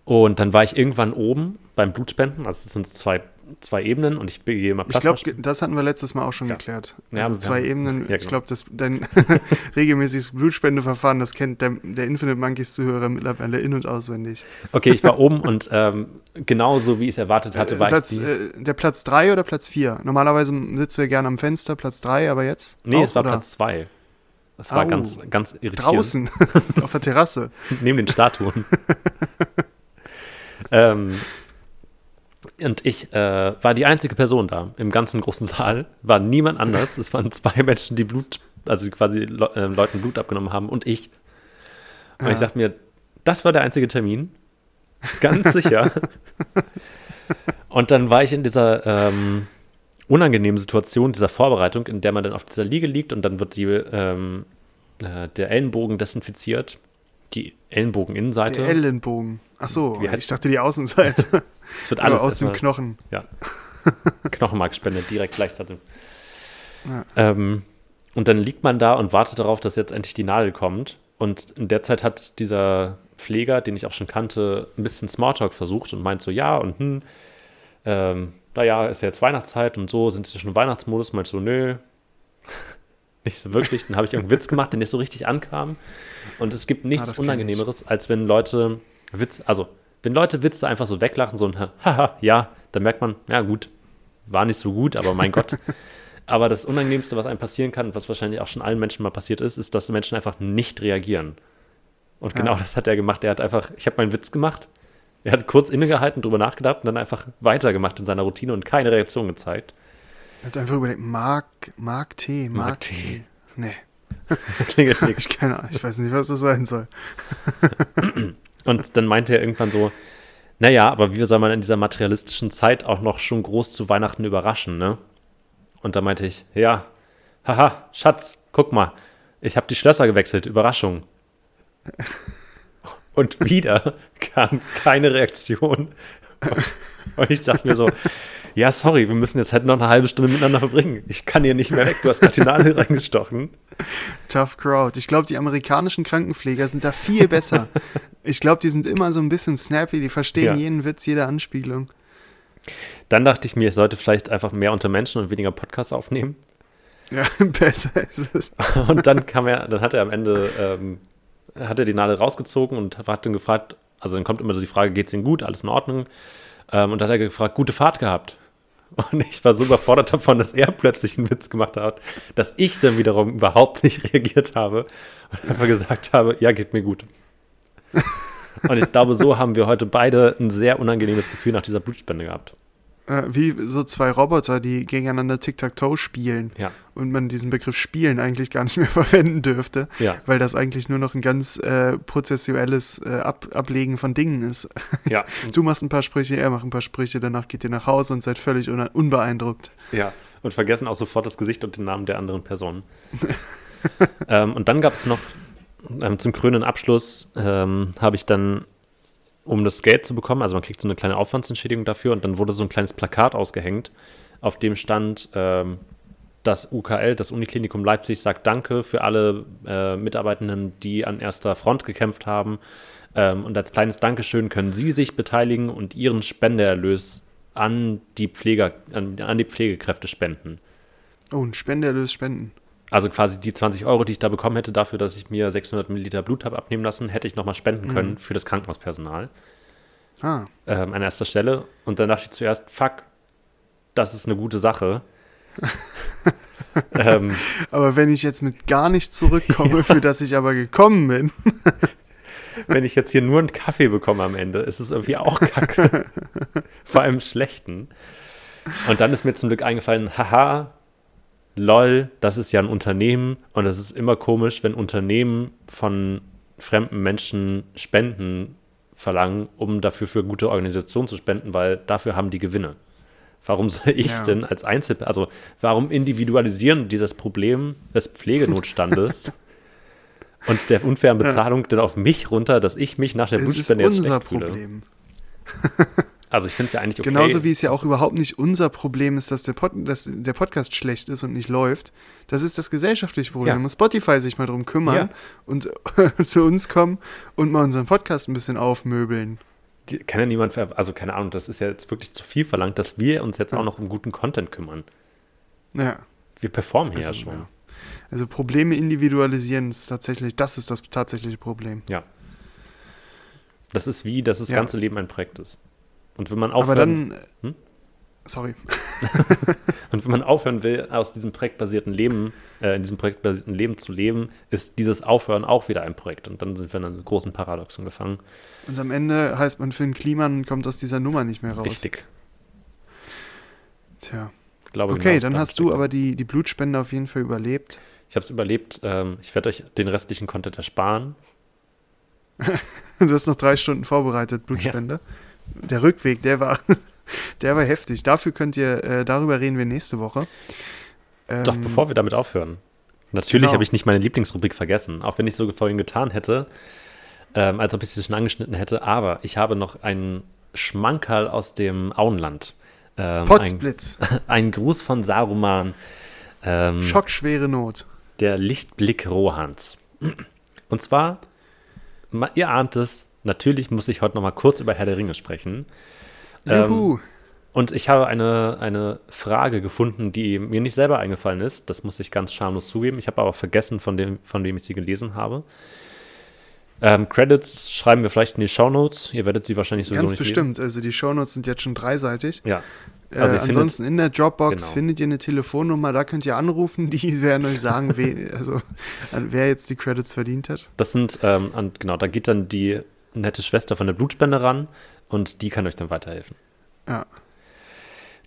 Und dann war ich irgendwann oben beim Blutspenden, also es sind zwei, zwei Ebenen und ich gehe immer Ich glaube, Plasma. das hatten wir letztes Mal auch schon Ja. geklärt. Ja, Also wir zwei haben- Ebenen. ja, Ich genau. glaube, das dein regelmäßiges Blutspendeverfahren, das kennt der, der Infinite Monkeys Zuhörer mittlerweile in- und auswendig. Okay, ich war oben und ähm, genauso wie ich es erwartet hatte, war Satz, ich äh, der Platz 3 oder Platz 4? Normalerweise sitzt du ja gerne am Fenster, Platz 3, aber jetzt? Nee, auch, es war oder? Platz zwei. Das war Au. ganz, ganz irritierend. Draußen, auf der Terrasse. neben den Statuen. Ähm, und ich äh, war die einzige Person da im ganzen großen Saal, war niemand anders. Es waren zwei Menschen, die Blut, also quasi Le äh, Leuten Blut abgenommen haben und ich. Und Ja. ich dachte mir, das war der einzige Termin. Ganz sicher. und dann war ich in dieser ähm, unangenehmen Situation, dieser Vorbereitung, in der man dann auf dieser Liege liegt und dann wird die, ähm, äh, der Ellenbogen desinfiziert. Die Ellenbogeninnenseite. Der Ellenbogen. Ach so, Wie ich dachte die Außenseite. Es wird alles aus dem Knochen. Ja. Knochenmarkspende direkt gleich dazu. Ja. Ähm, und dann liegt man da und wartet darauf, dass jetzt endlich die Nadel kommt. Und in der Zeit hat dieser Pfleger, den ich auch schon kannte, ein bisschen Smalltalk versucht und meint so, ja und hm, ähm, naja, ist ja jetzt Weihnachtszeit und so, sind sie schon im Weihnachtsmodus? Meint so, nö, nicht so wirklich. Dann habe ich irgendeinen Witz gemacht, der nicht so richtig ankam. Und es gibt nichts Ah. Unangenehmeres, als wenn Leute Witz, also wenn Leute Witze einfach so weglachen, so ein Haha, ja, dann merkt man, ja gut, war nicht so gut, aber mein Gott. Aber das Unangenehmste, was einem passieren kann, was wahrscheinlich auch schon allen Menschen mal passiert ist, ist, dass Menschen einfach nicht reagieren. Und genau Ja. das hat er gemacht. Er hat einfach, ich habe meinen Witz gemacht, er hat kurz innegehalten, drüber nachgedacht und dann einfach weitergemacht in seiner Routine und keine Reaktion gezeigt. Er hat einfach überlegt, Mark, Mark T, Mark, Mark T. T. Nee, Klingelt nichts. ich keine Ahnung, ich weiß nicht, was das sein soll. Und dann meinte er irgendwann so, naja, aber wie soll man in dieser materialistischen Zeit auch noch schon groß zu Weihnachten überraschen, ne? Und da meinte ich, ja, haha, Schatz, guck mal, ich habe die Schlösser gewechselt, Überraschung. Und wieder kam keine Reaktion Und ich dachte mir so, ja, sorry, wir müssen jetzt halt noch eine halbe Stunde miteinander verbringen. Ich kann hier nicht mehr weg, du hast gerade die Nadel reingestochen. Tough Crowd. Ich glaube, die amerikanischen Krankenpfleger sind da viel besser. ich glaube, die sind immer so ein bisschen snappy, die verstehen Ja. jeden Witz, jede Anspielung. Dann dachte ich mir, ich sollte vielleicht einfach mehr unter Menschen und weniger Podcasts aufnehmen. Ja, besser ist es. Und dann kam er, dann hat er am Ende, ähm, hat er die Nadel rausgezogen und hat dann gefragt, also dann kommt immer so die Frage, geht's Ihnen gut, alles in Ordnung? Ähm, und dann hat er gefragt, gute Fahrt gehabt. Und ich war so überfordert davon, dass er plötzlich einen Witz gemacht hat, dass ich dann wiederum überhaupt nicht reagiert habe und einfach gesagt habe, ja, geht mir gut. Und ich glaube, so haben wir heute beide ein sehr unangenehmes Gefühl nach dieser Blutspende gehabt. Äh, wie so zwei Roboter, die gegeneinander Tic-Tac-Toe spielen. Ja. Und man diesen Begriff Spielen eigentlich gar nicht mehr verwenden dürfte, Ja. weil das eigentlich nur noch ein ganz äh, prozessuelles äh, Ab Ablegen von Dingen ist. Ja, Du machst ein paar Sprüche, er macht ein paar Sprüche, danach geht ihr nach Hause und seid völlig un unbeeindruckt. Ja, und vergessen auch sofort das Gesicht und den Namen der anderen Person. ähm, und dann gab es noch ähm, zum krönenden Abschluss, ähm, habe ich dann, um das Geld zu bekommen, also man kriegt so eine kleine Aufwandsentschädigung dafür und dann wurde so ein kleines Plakat ausgehängt, auf dem stand, ähm, das UKL, das Uniklinikum Leipzig, sagt Danke für alle äh, Mitarbeitenden, die an erster Front gekämpft haben. Ähm, und als kleines Dankeschön können Sie sich beteiligen und Ihren Spendeerlös an die, Pfleger, an, an die Pflegekräfte spenden. Oh, ein Spenderlös spenden. Also quasi die 20 Euro, die ich da bekommen hätte, dafür, dass ich mir 600 Milliliter Blut habe abnehmen lassen, hätte ich nochmal spenden können für das Krankenhauspersonal Ah, ähm, an erster Stelle. Und dann dachte ich zuerst, fuck, das ist eine gute Sache. ähm, aber wenn ich jetzt mit gar nichts zurückkomme, für das ich aber gekommen bin, wenn ich jetzt hier nur einen Kaffee bekomme am Ende, ist es irgendwie auch kacke. Vor allem schlechten. Und dann ist mir zum Glück eingefallen, haha, lol, das ist ja ein Unternehmen und es ist immer komisch, wenn Unternehmen von fremden Menschen Spenden verlangen, um dafür für gute Organisationen zu spenden, weil dafür haben die Gewinne. Warum soll ich Ja. denn als Einzel, also warum individualisieren dieses Problem des Pflegenotstandes und der unfairen Bezahlung denn auf mich runter, dass ich mich nach der Blutspende jetzt schlecht fühle? Also ich finde es ja eigentlich okay. Genauso wie es ja auch überhaupt nicht unser Problem ist, dass der, Pod dass der Podcast schlecht ist und nicht läuft. Das ist das gesellschaftliche Problem. Ja. Da muss Spotify sich mal drum kümmern Ja. und zu uns kommen und mal unseren Podcast ein bisschen aufmöbeln. Die, kann ja niemand, also keine Ahnung, das ist ja jetzt wirklich zu viel verlangt, dass wir uns jetzt auch noch um guten Content kümmern. Ja. Wir performen hier ja Also, schon. ja. Also Probleme individualisieren ist tatsächlich, das ist das tatsächliche Problem. Ja. Das ist wie, dass das Ja. ganze Leben ein Projekt ist. Und wenn man aufhören, dann, Hm? sorry, und wenn man aufhören will, aus diesem projektbasierten Leben, äh, in diesem projektbasierten Leben zu leben, ist dieses Aufhören auch wieder ein Projekt. Und dann sind wir in einem großen Paradoxon gefangen. und am Ende heißt man für den Kliman und kommt aus dieser Nummer nicht mehr raus. Richtig. Tja. Ich glaube, Okay, genau dann da hast du er. aber die, die Blutspende auf jeden Fall überlebt. Ich habe es überlebt. Ähm, ich werde euch den restlichen Content ersparen. Du hast noch drei Stunden vorbereitet, Blutspende. Der Rückweg, der war, der war heftig. Dafür könnt ihr, äh, darüber reden wir nächste Woche. Doch, Ähm, bevor wir damit aufhören. Natürlich genau. habe ich nicht meine Lieblingsrubrik vergessen, auch wenn ich so vorhin getan hätte, ähm, als ob ich sie schon angeschnitten hätte. Aber ich habe noch einen Schmankerl aus dem Auenland. Ähm, ein, Potzblitz, ein Gruß von Saruman, ähm, schockschwere Not. der Lichtblick Rohans. Und zwar, ihr ahnt es, natürlich muss ich heute noch mal kurz über Herr der Ringe sprechen. Ähm, Juhu. Und ich habe eine, eine Frage gefunden, die mir nicht selber eingefallen ist. Das muss ich ganz schamlos zugeben. Ich habe aber vergessen, von dem, von wem ich sie gelesen habe. Ähm, Credits schreiben wir vielleicht in die Shownotes. Ihr werdet sie wahrscheinlich sowieso Ganz nicht bestimmt. Also die Shownotes sind jetzt schon dreiseitig. lesen. Ja. Äh, Also findet- ansonsten in der Dropbox Genau. findet ihr eine Telefonnummer, da könnt ihr anrufen, die werden euch sagen, we, also, an wer jetzt die Credits verdient hat. Das sind, ähm, an, genau, da geht dann die nette Schwester von der Blutspende ran und die kann euch dann weiterhelfen. Ja.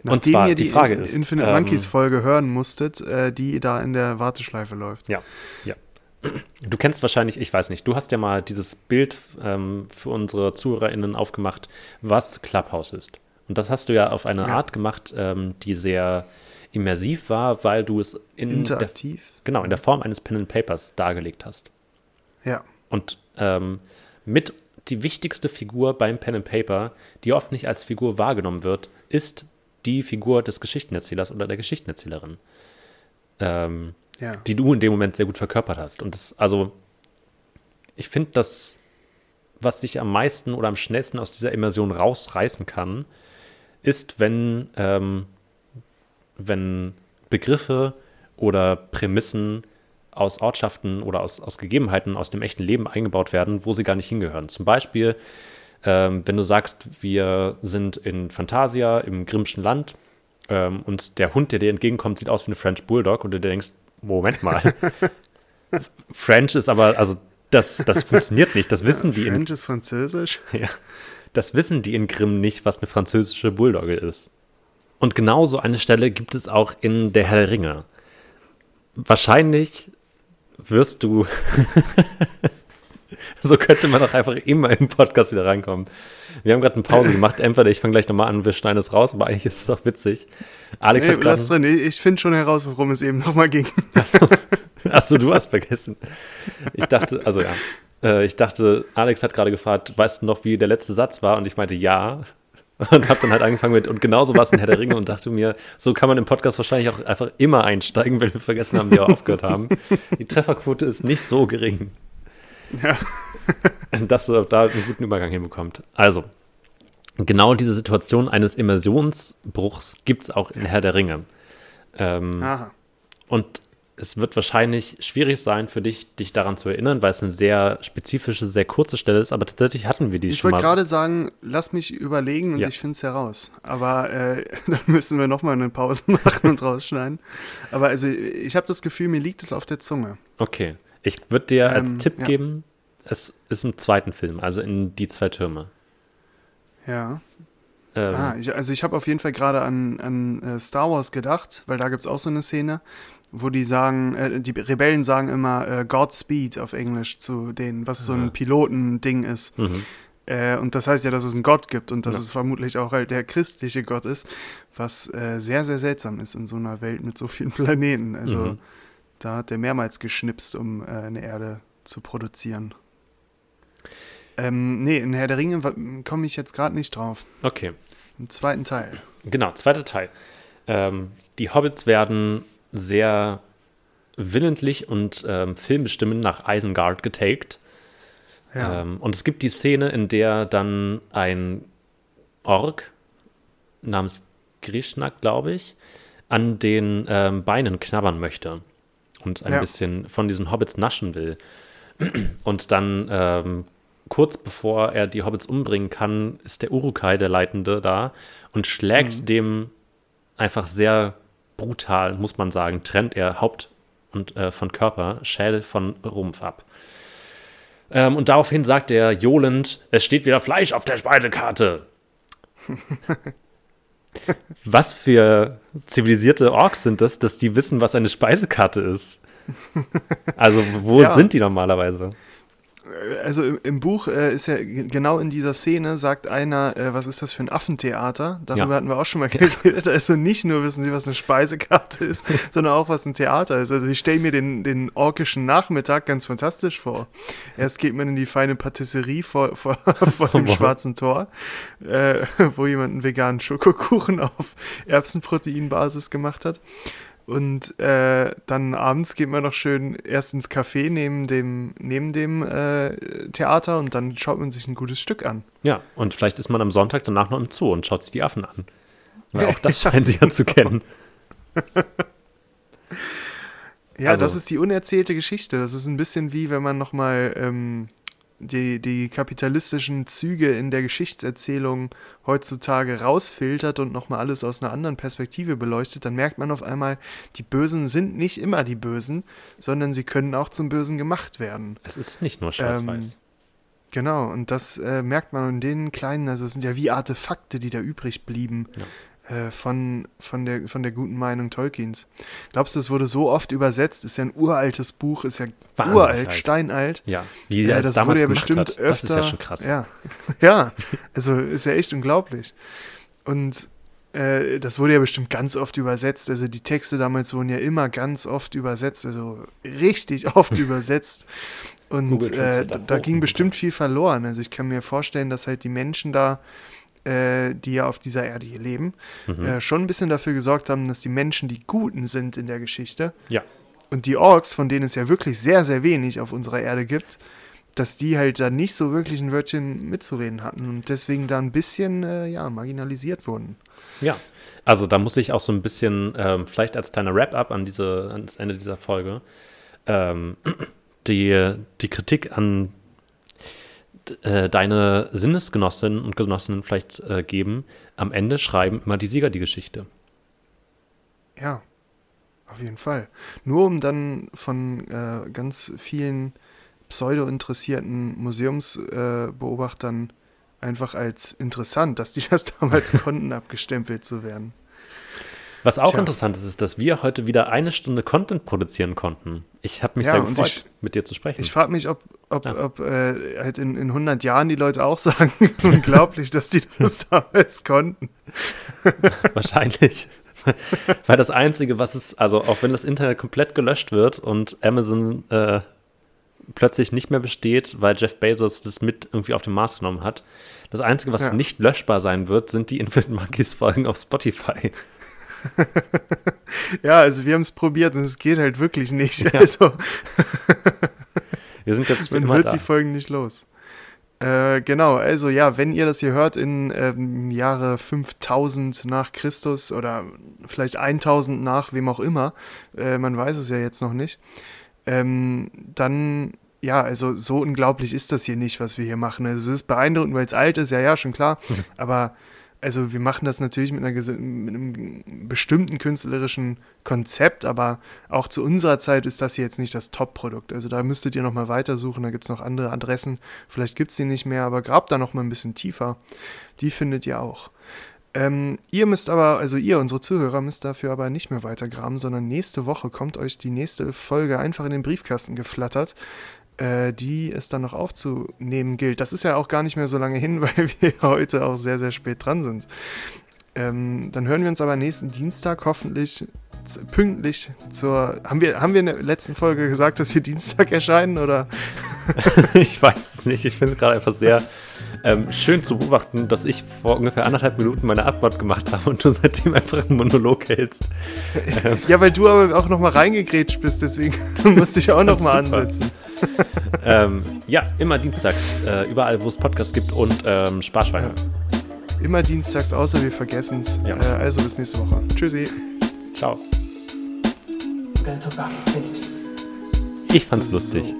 Und zwar, ihr die Frage In- ist, Infinite ähm, Monkeys Folge hören musstet, äh, die da in der Warteschleife läuft. Ja, ja. Du kennst wahrscheinlich, ich weiß nicht, du hast ja mal dieses Bild ähm, für unsere ZuhörerInnen aufgemacht, was Clubhouse ist. Und das hast du ja auf eine Ja. Art gemacht, ähm, die sehr immersiv war, weil du es in der, Interaktiv. genau, in der Form eines Pen and Papers dargelegt hast. Ja. Und ähm, mit die wichtigste Figur beim Pen and Paper, die oft nicht als Figur wahrgenommen wird, ist die Figur des Geschichtenerzählers oder der Geschichtenerzählerin. Ähm, Ja. die du in dem Moment sehr gut verkörpert hast. Und das, also, ich finde, das, was sich am meisten oder am schnellsten aus dieser Immersion rausreißen kann, ist, wenn, ähm, wenn Begriffe oder Prämissen aus Ortschaften oder aus, aus Gegebenheiten aus dem echten Leben eingebaut werden, wo sie gar nicht hingehören. Zum Beispiel, ähm, wenn du sagst, wir sind in Fantasia im Grimmschen Land ähm, und der Hund, der dir entgegenkommt, sieht aus wie eine French Bulldog und du denkst, Moment mal, French ist aber, also das, das funktioniert nicht, das wissen die in French ist Französisch. ja, das wissen die in Grimm nicht, was eine französische Bulldogge ist. Und genauso eine Stelle gibt es auch in Der Herr der Ringe. Wahrscheinlich wirst du, so könnte man doch einfach immer im Podcast wieder reinkommen. Wir haben gerade eine Pause gemacht. Entweder ich fange gleich nochmal an wir schneiden es raus, aber eigentlich ist es doch witzig. Alex Nee, hat lass drin. Ich finde schon heraus, worum es eben nochmal ging. Achso, du hast vergessen. Ich dachte, also ja. Äh, ich dachte, Alex hat gerade gefragt, weißt du noch, wie der letzte Satz war? Und ich meinte ja. Und habe dann halt angefangen mit, und genauso war es in Herr der Ringe und dachte mir, so kann man im Podcast wahrscheinlich auch einfach immer einsteigen, wenn wir vergessen haben, wie wir aufgehört haben. Die Trefferquote ist nicht so gering. Ja. Dass du da einen guten Übergang hinbekommt. Also, genau diese Situation eines Immersionsbruchs gibt es auch in Herr der Ringe. Ähm, Aha. und es wird wahrscheinlich schwierig sein für dich, dich daran zu erinnern, weil es eine sehr spezifische, sehr kurze Stelle ist, aber tatsächlich hatten wir die Ich schon wollte mal. gerade sagen, lass mich überlegen und Ja. ich finde es heraus. Aber äh, dann müssen wir nochmal eine Pause machen und rausschneiden. Aber also ich habe das Gefühl, mir liegt es auf der Zunge. Okay, ich würde dir als Ähm, Tipp ja. geben, es ist im zweiten Film, also in Die zwei Türme. Ja. Ähm, Ah, ich, also ich habe auf jeden Fall gerade an, an äh, Star Wars gedacht, weil da gibt es auch so eine Szene, wo die sagen, äh, die Rebellen sagen immer äh, Godspeed auf Englisch zu denen, was so ein Pilotending ist. mhm. Äh, und das heißt ja, dass es einen Gott gibt und dass Ja. es vermutlich auch halt der christliche Gott ist, was äh, sehr, sehr seltsam ist in so einer Welt mit so vielen Planeten. Also Mhm. da hat der mehrmals geschnipst, um äh, eine Erde zu produzieren. Ähm, nee, in Herr der Ringe komme ich jetzt gerade nicht drauf. Okay, Im zweiten Teil. genau, zweiter Teil. Ähm, die Hobbits werden sehr willentlich und ähm, filmbestimmend nach Isengard getaked. Ja. Ähm, und es gibt die Szene, in der dann ein Ork namens Grishnak, glaube ich, an den ähm, Beinen knabbern möchte und ein Ja. bisschen von diesen Hobbits naschen will. Und dann ähm, kurz bevor er die Hobbits umbringen kann, ist der Urukai, der Leitende, da und schlägt Mhm. dem einfach sehr brutal, muss man sagen, trennt er Haupt und äh, von Körper, Schädel von Rumpf ab. Ähm, und daraufhin sagt er johlend, es steht wieder Fleisch auf der Speisekarte. was für zivilisierte Orks sind das, dass die wissen, was eine Speisekarte ist? Also, wo Ja. sind die normalerweise? Also im, im Buch äh, ist ja genau in dieser Szene, sagt einer, äh, was ist das für ein Affentheater? Darüber Ja. hatten wir auch schon mal geredet. Also nicht nur wissen sie, was eine Speisekarte ist, sondern auch, was ein Theater ist. Also ich stelle mir den, den orkischen Nachmittag ganz fantastisch vor. Erst geht man in die feine Patisserie vor, vor, vor dem Wow. schwarzen Tor, äh, wo jemand einen veganen Schokokuchen auf Erbsenproteinbasis gemacht hat. Und äh, dann abends geht man noch schön erst ins Café neben dem, neben dem äh, Theater und dann schaut man sich ein gutes Stück an. Ja, und vielleicht ist man am Sonntag danach noch im Zoo und schaut sich die Affen an. Weil auch das scheinen sie ja zu kennen. Ja, Also- das ist die unerzählte Geschichte. Das ist ein bisschen wie, wenn man nochmal ähm, die, die kapitalistischen Züge in der Geschichtserzählung heutzutage rausfiltert und nochmal alles aus einer anderen Perspektive beleuchtet, dann merkt man auf einmal, die Bösen sind nicht immer die Bösen, sondern sie können auch zum Bösen gemacht werden. Es ist nicht nur schwarz-weiß. Genau, und das äh, merkt man in den kleinen, also es sind ja wie Artefakte, die da übrig blieben äh, von, von, der, von der guten Meinung Tolkiens. Glaubst du, es wurde so oft übersetzt? Ist ja ein uraltes Buch, ist ja Wahnsinnig uralt, alt. steinalt. ja, wie er es das damals wurde ja bestimmt hat. öfter. Das ist ja schon krass. Ja, ja, also ist ja echt unglaublich. Und äh, das wurde ja bestimmt ganz oft übersetzt. Also die Texte damals wurden ja immer ganz oft übersetzt, also richtig oft übersetzt. Und äh, da ging bestimmt viel verloren. Also ich kann mir vorstellen, dass halt die Menschen da, äh, die ja auf dieser Erde hier leben, mhm. äh, schon ein bisschen dafür gesorgt haben, dass die Menschen die Guten sind in der Geschichte. Ja. Und die Orks, von denen es ja wirklich sehr, sehr wenig auf unserer Erde gibt, dass die halt da nicht so wirklich ein Wörtchen mitzureden hatten und deswegen da ein bisschen, äh, ja, marginalisiert wurden. Ja, also da muss ich auch so ein bisschen, ähm, vielleicht als kleiner Wrap-up an diese, ans Ende dieser Folge, ähm, die, die Kritik an äh, deine Sinnesgenossinnen und Genossinnen vielleicht äh, geben. Am Ende schreiben immer die Sieger die Geschichte. Ja, auf jeden Fall. Nur um dann von äh, ganz vielen pseudo-interessierten Museumsbeobachtern einfach als interessant, dass die das damals konnten, abgestempelt zu werden. Was auch Tja. interessant ist, ist, dass wir heute wieder eine Stunde Content produzieren konnten. Ich habe mich ja, sehr gefreut, ich, mit dir zu sprechen. Ich frage mich, ob, ob, ja. ob äh, halt in, in 100 Jahren die Leute auch sagen, unglaublich, dass die das damals konnten. Wahrscheinlich. Weil das Einzige, was es, also auch wenn das Internet komplett gelöscht wird und Amazon äh, plötzlich nicht mehr besteht, weil Jeff Bezos das mit irgendwie auf den Mars genommen hat, das Einzige, was ja. nicht löschbar sein wird, sind die Infinite Monkeys Folgen auf Spotify. ja, also wir haben es probiert und es geht halt wirklich nicht. Ja. Also wir sind jetzt Man wird da. die Folgen nicht los. Äh, genau, also ja, wenn ihr das hier hört in ähm, Jahre 5000 nach Christus oder vielleicht 1000 nach wem auch immer, äh, man weiß es ja jetzt noch nicht, ähm, dann ja, also so unglaublich ist das hier nicht, was wir hier machen. Also es ist beeindruckend, weil es alt ist, ja, ja, schon klar, aber also wir machen das natürlich mit, einer, mit, einem bestimmten künstlerischen Konzept, aber auch zu unserer Zeit ist das hier jetzt nicht das Top-Produkt. Also da müsstet ihr nochmal weitersuchen, da gibt es noch andere Adressen, vielleicht gibt es sie nicht mehr, aber grabt da nochmal ein bisschen tiefer. Die findet ihr auch. Ähm, ihr müsst aber, also ihr, unsere Zuhörer, müsst dafür aber nicht mehr weitergraben, sondern nächste Woche kommt euch die nächste Folge einfach in den Briefkasten geflattert die es dann noch aufzunehmen gilt. Das ist ja auch gar nicht mehr so lange hin, weil wir heute auch sehr, sehr spät dran sind. Ähm, dann hören wir uns aber nächsten Dienstag hoffentlich pünktlich zur. Haben wir, haben wir in der letzten Folge gesagt, dass wir Dienstag erscheinen oder? ich weiß es nicht. Ich finde es gerade einfach sehr ähm, schön zu beobachten, dass ich vor ungefähr anderthalb Minuten meine Antwort gemacht habe und du seitdem einfach einen Monolog hältst. Ähm. Ja, weil du aber auch nochmal reingegrätscht bist, deswegen musste ich auch nochmal ansetzen. ähm, ja, immer dienstags, äh, überall, wo es Podcasts gibt und ähm, Sparschweine. Ja. Immer dienstags, außer wir vergessen es. Ja. Äh, also bis nächste Woche. Tschüssi. Ciao. Ich fand's lustig.